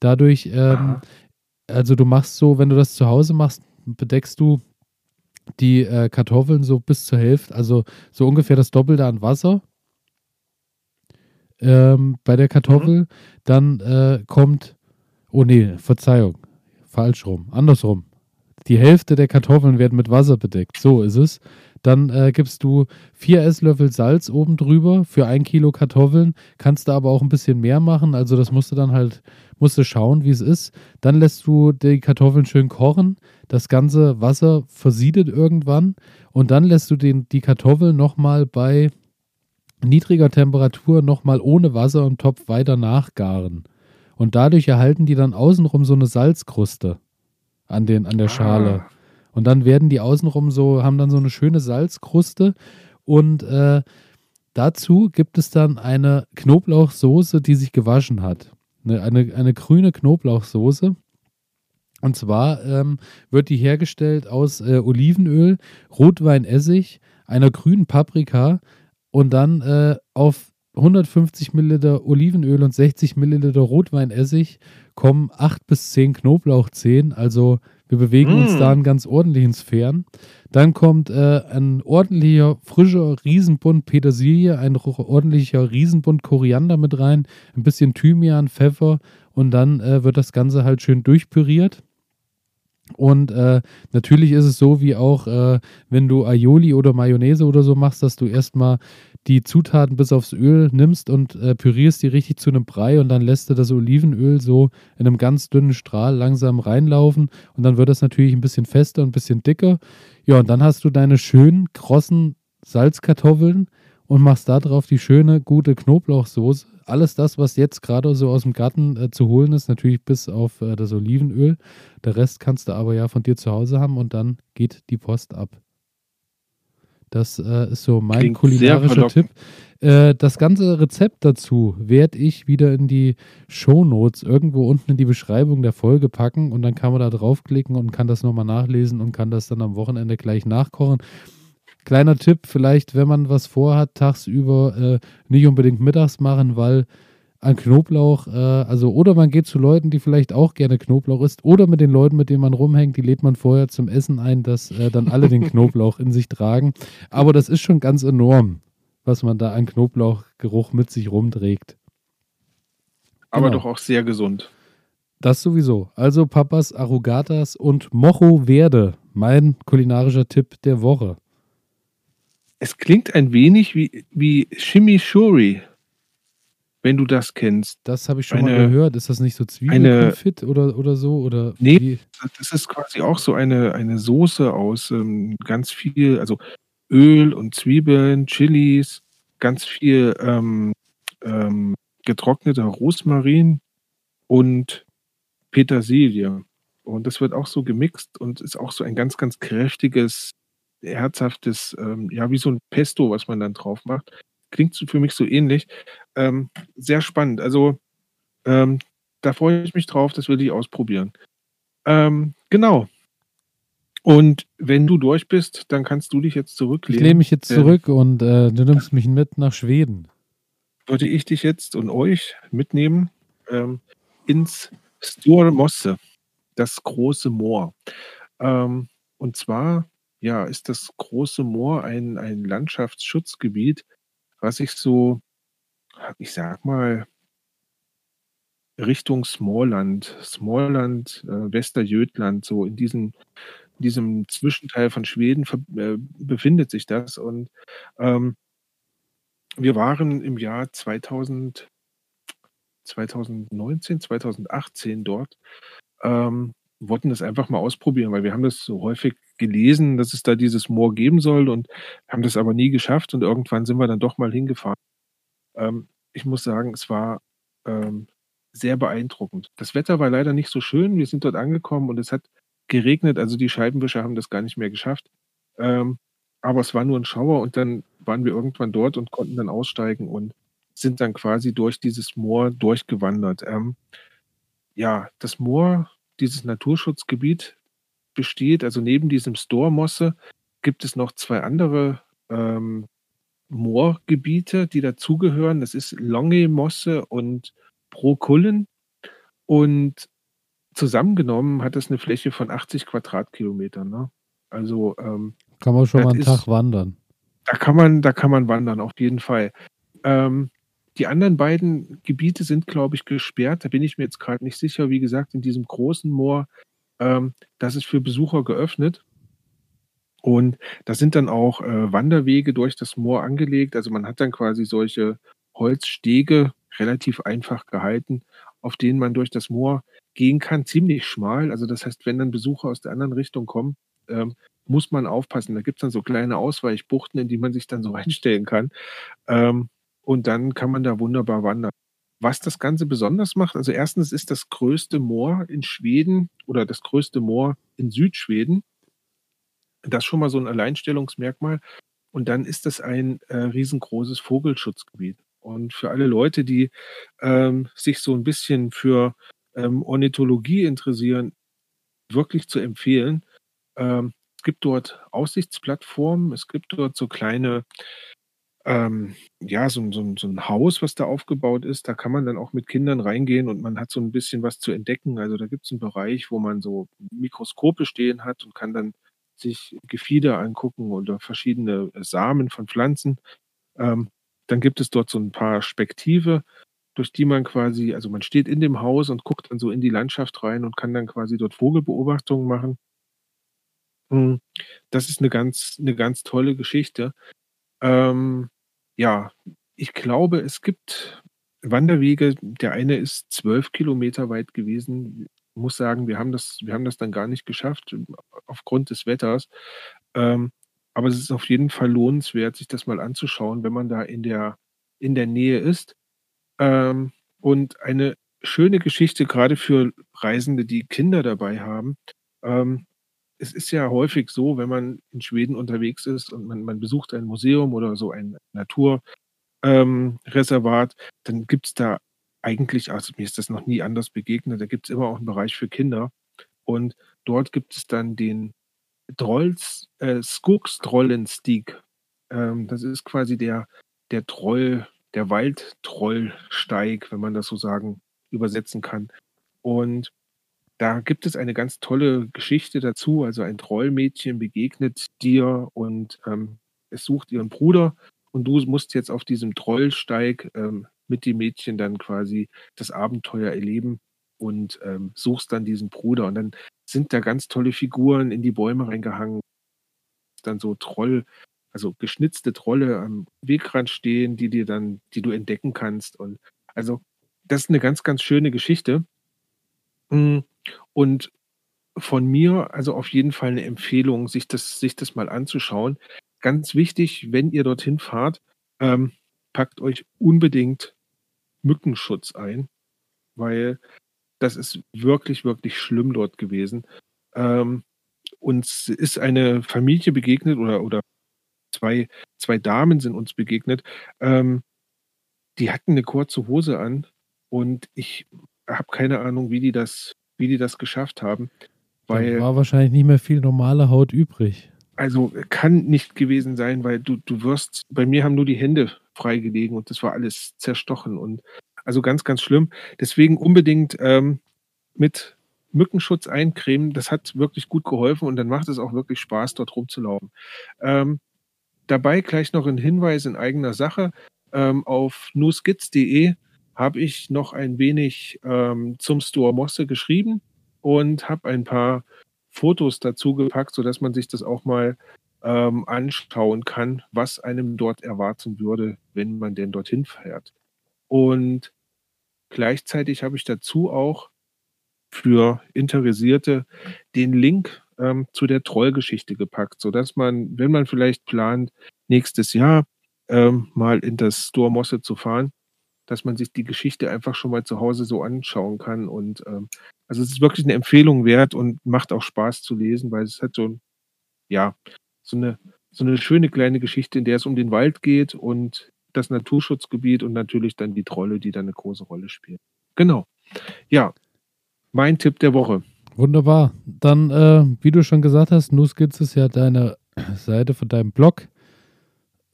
Dadurch, ähm, also du machst so, wenn du das zu Hause machst, bedeckst du die äh, Kartoffeln so bis zur Hälfte, also so ungefähr das Doppelte an Wasser ähm, bei der Kartoffel. Mhm. Dann äh, kommt, oh nee, Verzeihung, falsch rum, andersrum. Die Hälfte der Kartoffeln werden mit Wasser bedeckt. So ist es. Dann äh, gibst du vier Esslöffel Salz oben drüber für ein Kilo Kartoffeln. Kannst du aber auch ein bisschen mehr machen. Also das musst du dann halt, musst du schauen, wie es ist. Dann lässt du die Kartoffeln schön kochen. Das ganze Wasser versiedet irgendwann. Und dann lässt du den, die Kartoffeln nochmal bei niedriger Temperatur nochmal ohne Wasser im Topf weiter nachgaren. Und dadurch erhalten die dann außenrum so eine Salzkruste an, den, an der Schale. Ah. Und dann werden die außenrum so, haben dann so eine schöne Salzkruste. Und äh, dazu gibt es dann eine Knoblauchsoße, die sich gewaschen hat. Eine, eine, eine grüne Knoblauchsoße. Und zwar ähm, wird die hergestellt aus äh, Olivenöl, Rotweinessig, einer grünen Paprika und dann äh, auf 150 Milliliter Olivenöl und 60 Milliliter Rotweinessig kommen 8 bis 10 Knoblauchzehen. Also wir bewegen mm. uns da in ganz ordentlichen Sphären. Dann kommt äh, ein ordentlicher, frischer Riesenbund Petersilie, ein ordentlicher Riesenbund Koriander mit rein, ein bisschen Thymian, Pfeffer und dann äh, wird das Ganze halt schön durchpüriert. Und äh, natürlich ist es so, wie auch, äh, wenn du Aioli oder Mayonnaise oder so machst, dass du erstmal die Zutaten bis aufs Öl nimmst und äh, pürierst die richtig zu einem Brei und dann lässt du das Olivenöl so in einem ganz dünnen Strahl langsam reinlaufen und dann wird das natürlich ein bisschen fester und ein bisschen dicker. Ja, und dann hast du deine schönen, krossen Salzkartoffeln und machst da drauf die schöne, gute Knoblauchsoße. Alles das, was jetzt gerade so aus dem Garten äh, zu holen ist, natürlich bis auf äh, das Olivenöl. Der Rest kannst du aber ja von dir zu Hause haben und dann geht die Post ab. Das äh, ist so mein Klingt kulinarischer Tipp. Äh, das ganze Rezept dazu werde ich wieder in die Show Notes irgendwo unten in die Beschreibung der Folge packen und dann kann man da draufklicken und kann das nochmal nachlesen und kann das dann am Wochenende gleich nachkochen. Kleiner Tipp, vielleicht, wenn man was vorhat, tagsüber äh, nicht unbedingt mittags machen, weil an Knoblauch, äh, also oder man geht zu Leuten, die vielleicht auch gerne Knoblauch isst, oder mit den Leuten, mit denen man rumhängt, die lädt man vorher zum Essen ein, dass äh, dann alle den Knoblauch in sich tragen. Aber das ist schon ganz enorm, was man da an Knoblauchgeruch mit sich rumträgt. Aber genau. doch auch sehr gesund. Das sowieso. Also Papas Arrugatas und Mocho Verde, mein kulinarischer Tipp der Woche. Es klingt ein wenig wie, wie Chimichurri wenn du das kennst. Das habe ich schon eine, mal gehört. Ist das nicht so Zwiebelkonfit oder, oder so? Oder nee, wie? das ist quasi auch so eine, eine Soße aus ähm, ganz viel, also Öl und Zwiebeln, Chilis, ganz viel ähm, ähm, getrockneter Rosmarin und Petersilie. Und das wird auch so gemixt und ist auch so ein ganz, ganz kräftiges, herzhaftes, ähm, ja, wie so ein Pesto, was man dann drauf macht klingt für mich so ähnlich. Ähm, sehr spannend. Also ähm, da freue ich mich drauf, das will ich ausprobieren. Ähm, genau. Und wenn du durch bist, dann kannst du dich jetzt zurücklehnen. Ich lehne mich jetzt zurück und äh, du nimmst mich mit nach Schweden. Würde ich dich jetzt und euch mitnehmen ähm, ins Store Mosse, das große Moor. Ähm, und zwar ja, ist das große Moor ein, ein Landschaftsschutzgebiet, was ich so, ich sag mal, Richtung Smallland, Smallland, äh, Westerjötland, so in diesem, diesem Zwischenteil von Schweden äh, befindet sich das. Und ähm, wir waren im Jahr 2000, 2019, 2018 dort, ähm, wollten das einfach mal ausprobieren, weil wir haben das so häufig gelesen, dass es da dieses Moor geben soll und haben das aber nie geschafft und irgendwann sind wir dann doch mal hingefahren. Ähm, ich muss sagen, es war ähm, sehr beeindruckend. Das Wetter war leider nicht so schön. Wir sind dort angekommen und es hat geregnet, also die Scheibenwischer haben das gar nicht mehr geschafft. Ähm, aber es war nur ein Schauer und dann waren wir irgendwann dort und konnten dann aussteigen und sind dann quasi durch dieses Moor durchgewandert. Ähm, ja, das Moor, dieses Naturschutzgebiet besteht, also neben diesem Stormosse gibt es noch zwei andere ähm, Moorgebiete, die dazugehören. Das ist Longe-Mosse und Prokullen. Und zusammengenommen hat es eine Fläche von 80 Quadratkilometern. Ne? Also ähm, kann man schon das mal einen ist- Tag wandern. da kann man, da kann man wandern, auf jeden Fall. Ähm, die anderen beiden Gebiete sind, glaube ich, gesperrt. Da bin ich mir jetzt gerade nicht sicher. Wie gesagt, in diesem großen Moor, ähm, das ist für Besucher geöffnet. Und da sind dann auch äh, Wanderwege durch das Moor angelegt. Also man hat dann quasi solche Holzstege relativ einfach gehalten, auf denen man durch das Moor gehen kann. Ziemlich schmal. Also das heißt, wenn dann Besucher aus der anderen Richtung kommen, ähm, muss man aufpassen. Da gibt es dann so kleine Ausweichbuchten, in die man sich dann so reinstellen kann. Ähm, und dann kann man da wunderbar wandern. Was das Ganze besonders macht, also erstens ist das größte Moor in Schweden oder das größte Moor in Südschweden. Das ist schon mal so ein Alleinstellungsmerkmal. Und dann ist das ein äh, riesengroßes Vogelschutzgebiet. Und für alle Leute, die ähm, sich so ein bisschen für ähm, Ornithologie interessieren, wirklich zu empfehlen. Ähm, es gibt dort Aussichtsplattformen, es gibt dort so kleine, ähm, ja, so, so, so ein Haus, was da aufgebaut ist. Da kann man dann auch mit Kindern reingehen und man hat so ein bisschen was zu entdecken. Also da gibt es einen Bereich, wo man so Mikroskope stehen hat und kann dann sich Gefieder angucken oder verschiedene Samen von Pflanzen. Ähm, dann gibt es dort so ein paar Spektive, durch die man quasi, also man steht in dem Haus und guckt dann so in die Landschaft rein und kann dann quasi dort Vogelbeobachtungen machen. Mm, Das ist eine ganz, eine ganz tolle Geschichte. Ähm, ja, ich glaube, es gibt Wanderwege. Der eine ist zwölf Kilometer weit gewesen. Muss sagen, wir haben das, wir haben das dann gar nicht geschafft aufgrund des Wetters. Ähm, aber es ist auf jeden Fall lohnenswert, sich das mal anzuschauen, wenn man da in der, in der Nähe ist. Ähm, und eine schöne Geschichte, gerade für Reisende, die Kinder dabei haben. Ähm, es ist ja häufig so, wenn man in Schweden unterwegs ist und man, man besucht ein Museum oder so ein Naturreservat, ähm, dann gibt es da eigentlich, also mir ist das noch nie anders begegnet, da gibt es immer auch einen Bereich für Kinder. Und dort gibt es dann den Trolls, äh, Skogstrollenstieg. Ähm, das ist quasi der, der Troll, der Waldtrollsteig, wenn man das so sagen, übersetzen kann. Und da gibt es eine ganz tolle Geschichte dazu. Also ein Trollmädchen begegnet dir und ähm, es sucht ihren Bruder und du musst jetzt auf diesem Trollsteig ähm, mit dem Mädchen dann quasi das Abenteuer erleben und ähm, suchst dann diesen Bruder. Und dann sind da ganz tolle Figuren in die Bäume reingehangen. Dann so Troll, also geschnitzte Trolle am Wegrand stehen, die dir dann, die du entdecken kannst. Und also das ist eine ganz, ganz schöne Geschichte. Mm, Und von mir, also auf jeden Fall eine Empfehlung, sich das, sich das mal anzuschauen. Ganz wichtig, wenn ihr dorthin fahrt, ähm, packt euch unbedingt Mückenschutz ein, weil das ist wirklich, wirklich schlimm dort gewesen. Ähm, uns ist eine Familie begegnet oder, oder zwei, zwei Damen sind uns begegnet. Ähm, die hatten eine kurze Hose an und ich habe keine Ahnung, wie die das, wie die das geschafft haben. Da Weil, war wahrscheinlich nicht mehr viel normale Haut übrig. Also kann nicht gewesen sein, weil du, du wirst, bei mir haben nur die Hände freigelegen und das war alles zerstochen und also ganz, ganz schlimm. Deswegen unbedingt ähm, mit Mückenschutz eincremen. Das hat wirklich gut geholfen und dann macht es auch wirklich Spaß, dort rumzulaufen. Ähm, dabei gleich noch ein Hinweis in eigener Sache. Ähm, auf newskits.de habe ich noch ein wenig ähm, zum Store Mosse geschrieben und habe ein paar Fotos dazu gepackt, sodass man sich das auch mal ähm, anschauen kann, was einem dort erwarten würde, wenn man denn dorthin fährt. Und gleichzeitig habe ich dazu auch für Interessierte den Link ähm, zu der Trollgeschichte gepackt, sodass man, wenn man vielleicht plant, nächstes Jahr ähm, mal in das Store Mosse zu fahren, dass man sich die Geschichte einfach schon mal zu Hause so anschauen kann. Und ähm, also es ist wirklich eine Empfehlung wert und macht auch Spaß zu lesen, weil es hat so ein, ja, so eine, so eine schöne kleine Geschichte, in der es um den Wald geht und das Naturschutzgebiet und natürlich dann die Trolle, die da eine große Rolle spielen. Genau. Ja, mein Tipp der Woche. Wunderbar. Dann, äh, wie du schon gesagt hast, Nuskits ist ja deine Seite von deinem Blog.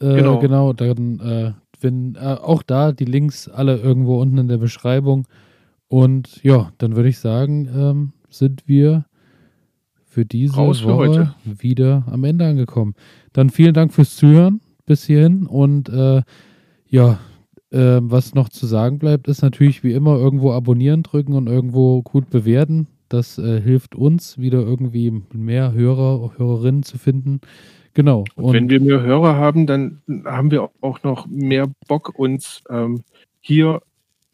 Äh, Genau. Genau, dann, äh, wenn, äh, auch da die Links alle irgendwo unten in der Beschreibung. Und ja, dann würde ich sagen, ähm, sind wir für diese Raus für Woche heute. wieder am Ende angekommen. Dann vielen Dank fürs Zuhören bis hierhin und äh, ja, äh, was noch zu sagen bleibt, ist natürlich wie immer irgendwo abonnieren drücken und irgendwo gut bewerten. Das äh, hilft uns wieder irgendwie mehr Hörer, Hörerinnen zu finden. Genau. Und wenn wir mehr Hörer haben, dann haben wir auch noch mehr Bock, uns ähm, hier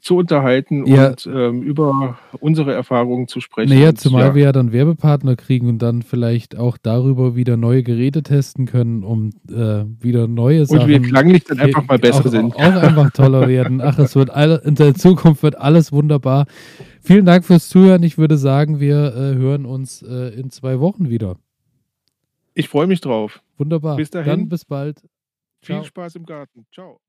zu unterhalten Ja. und ähm, über unsere Erfahrungen zu sprechen. Naja, Und zumal ja, wir ja dann Werbepartner kriegen und dann vielleicht auch darüber wieder neue Geräte testen können, um äh, wieder neue Sachen. und wir klanglich dann einfach mal besser auch, sind. Auch einfach toller werden. Ach, es wird alle, in der Zukunft wird alles wunderbar. Vielen Dank fürs Zuhören. Ich würde sagen, wir äh, hören uns äh, in zwei Wochen wieder. Ich freue mich drauf. Wunderbar. Bis dahin. Dann bis bald. Viel Ciao. Spaß im Garten. Ciao.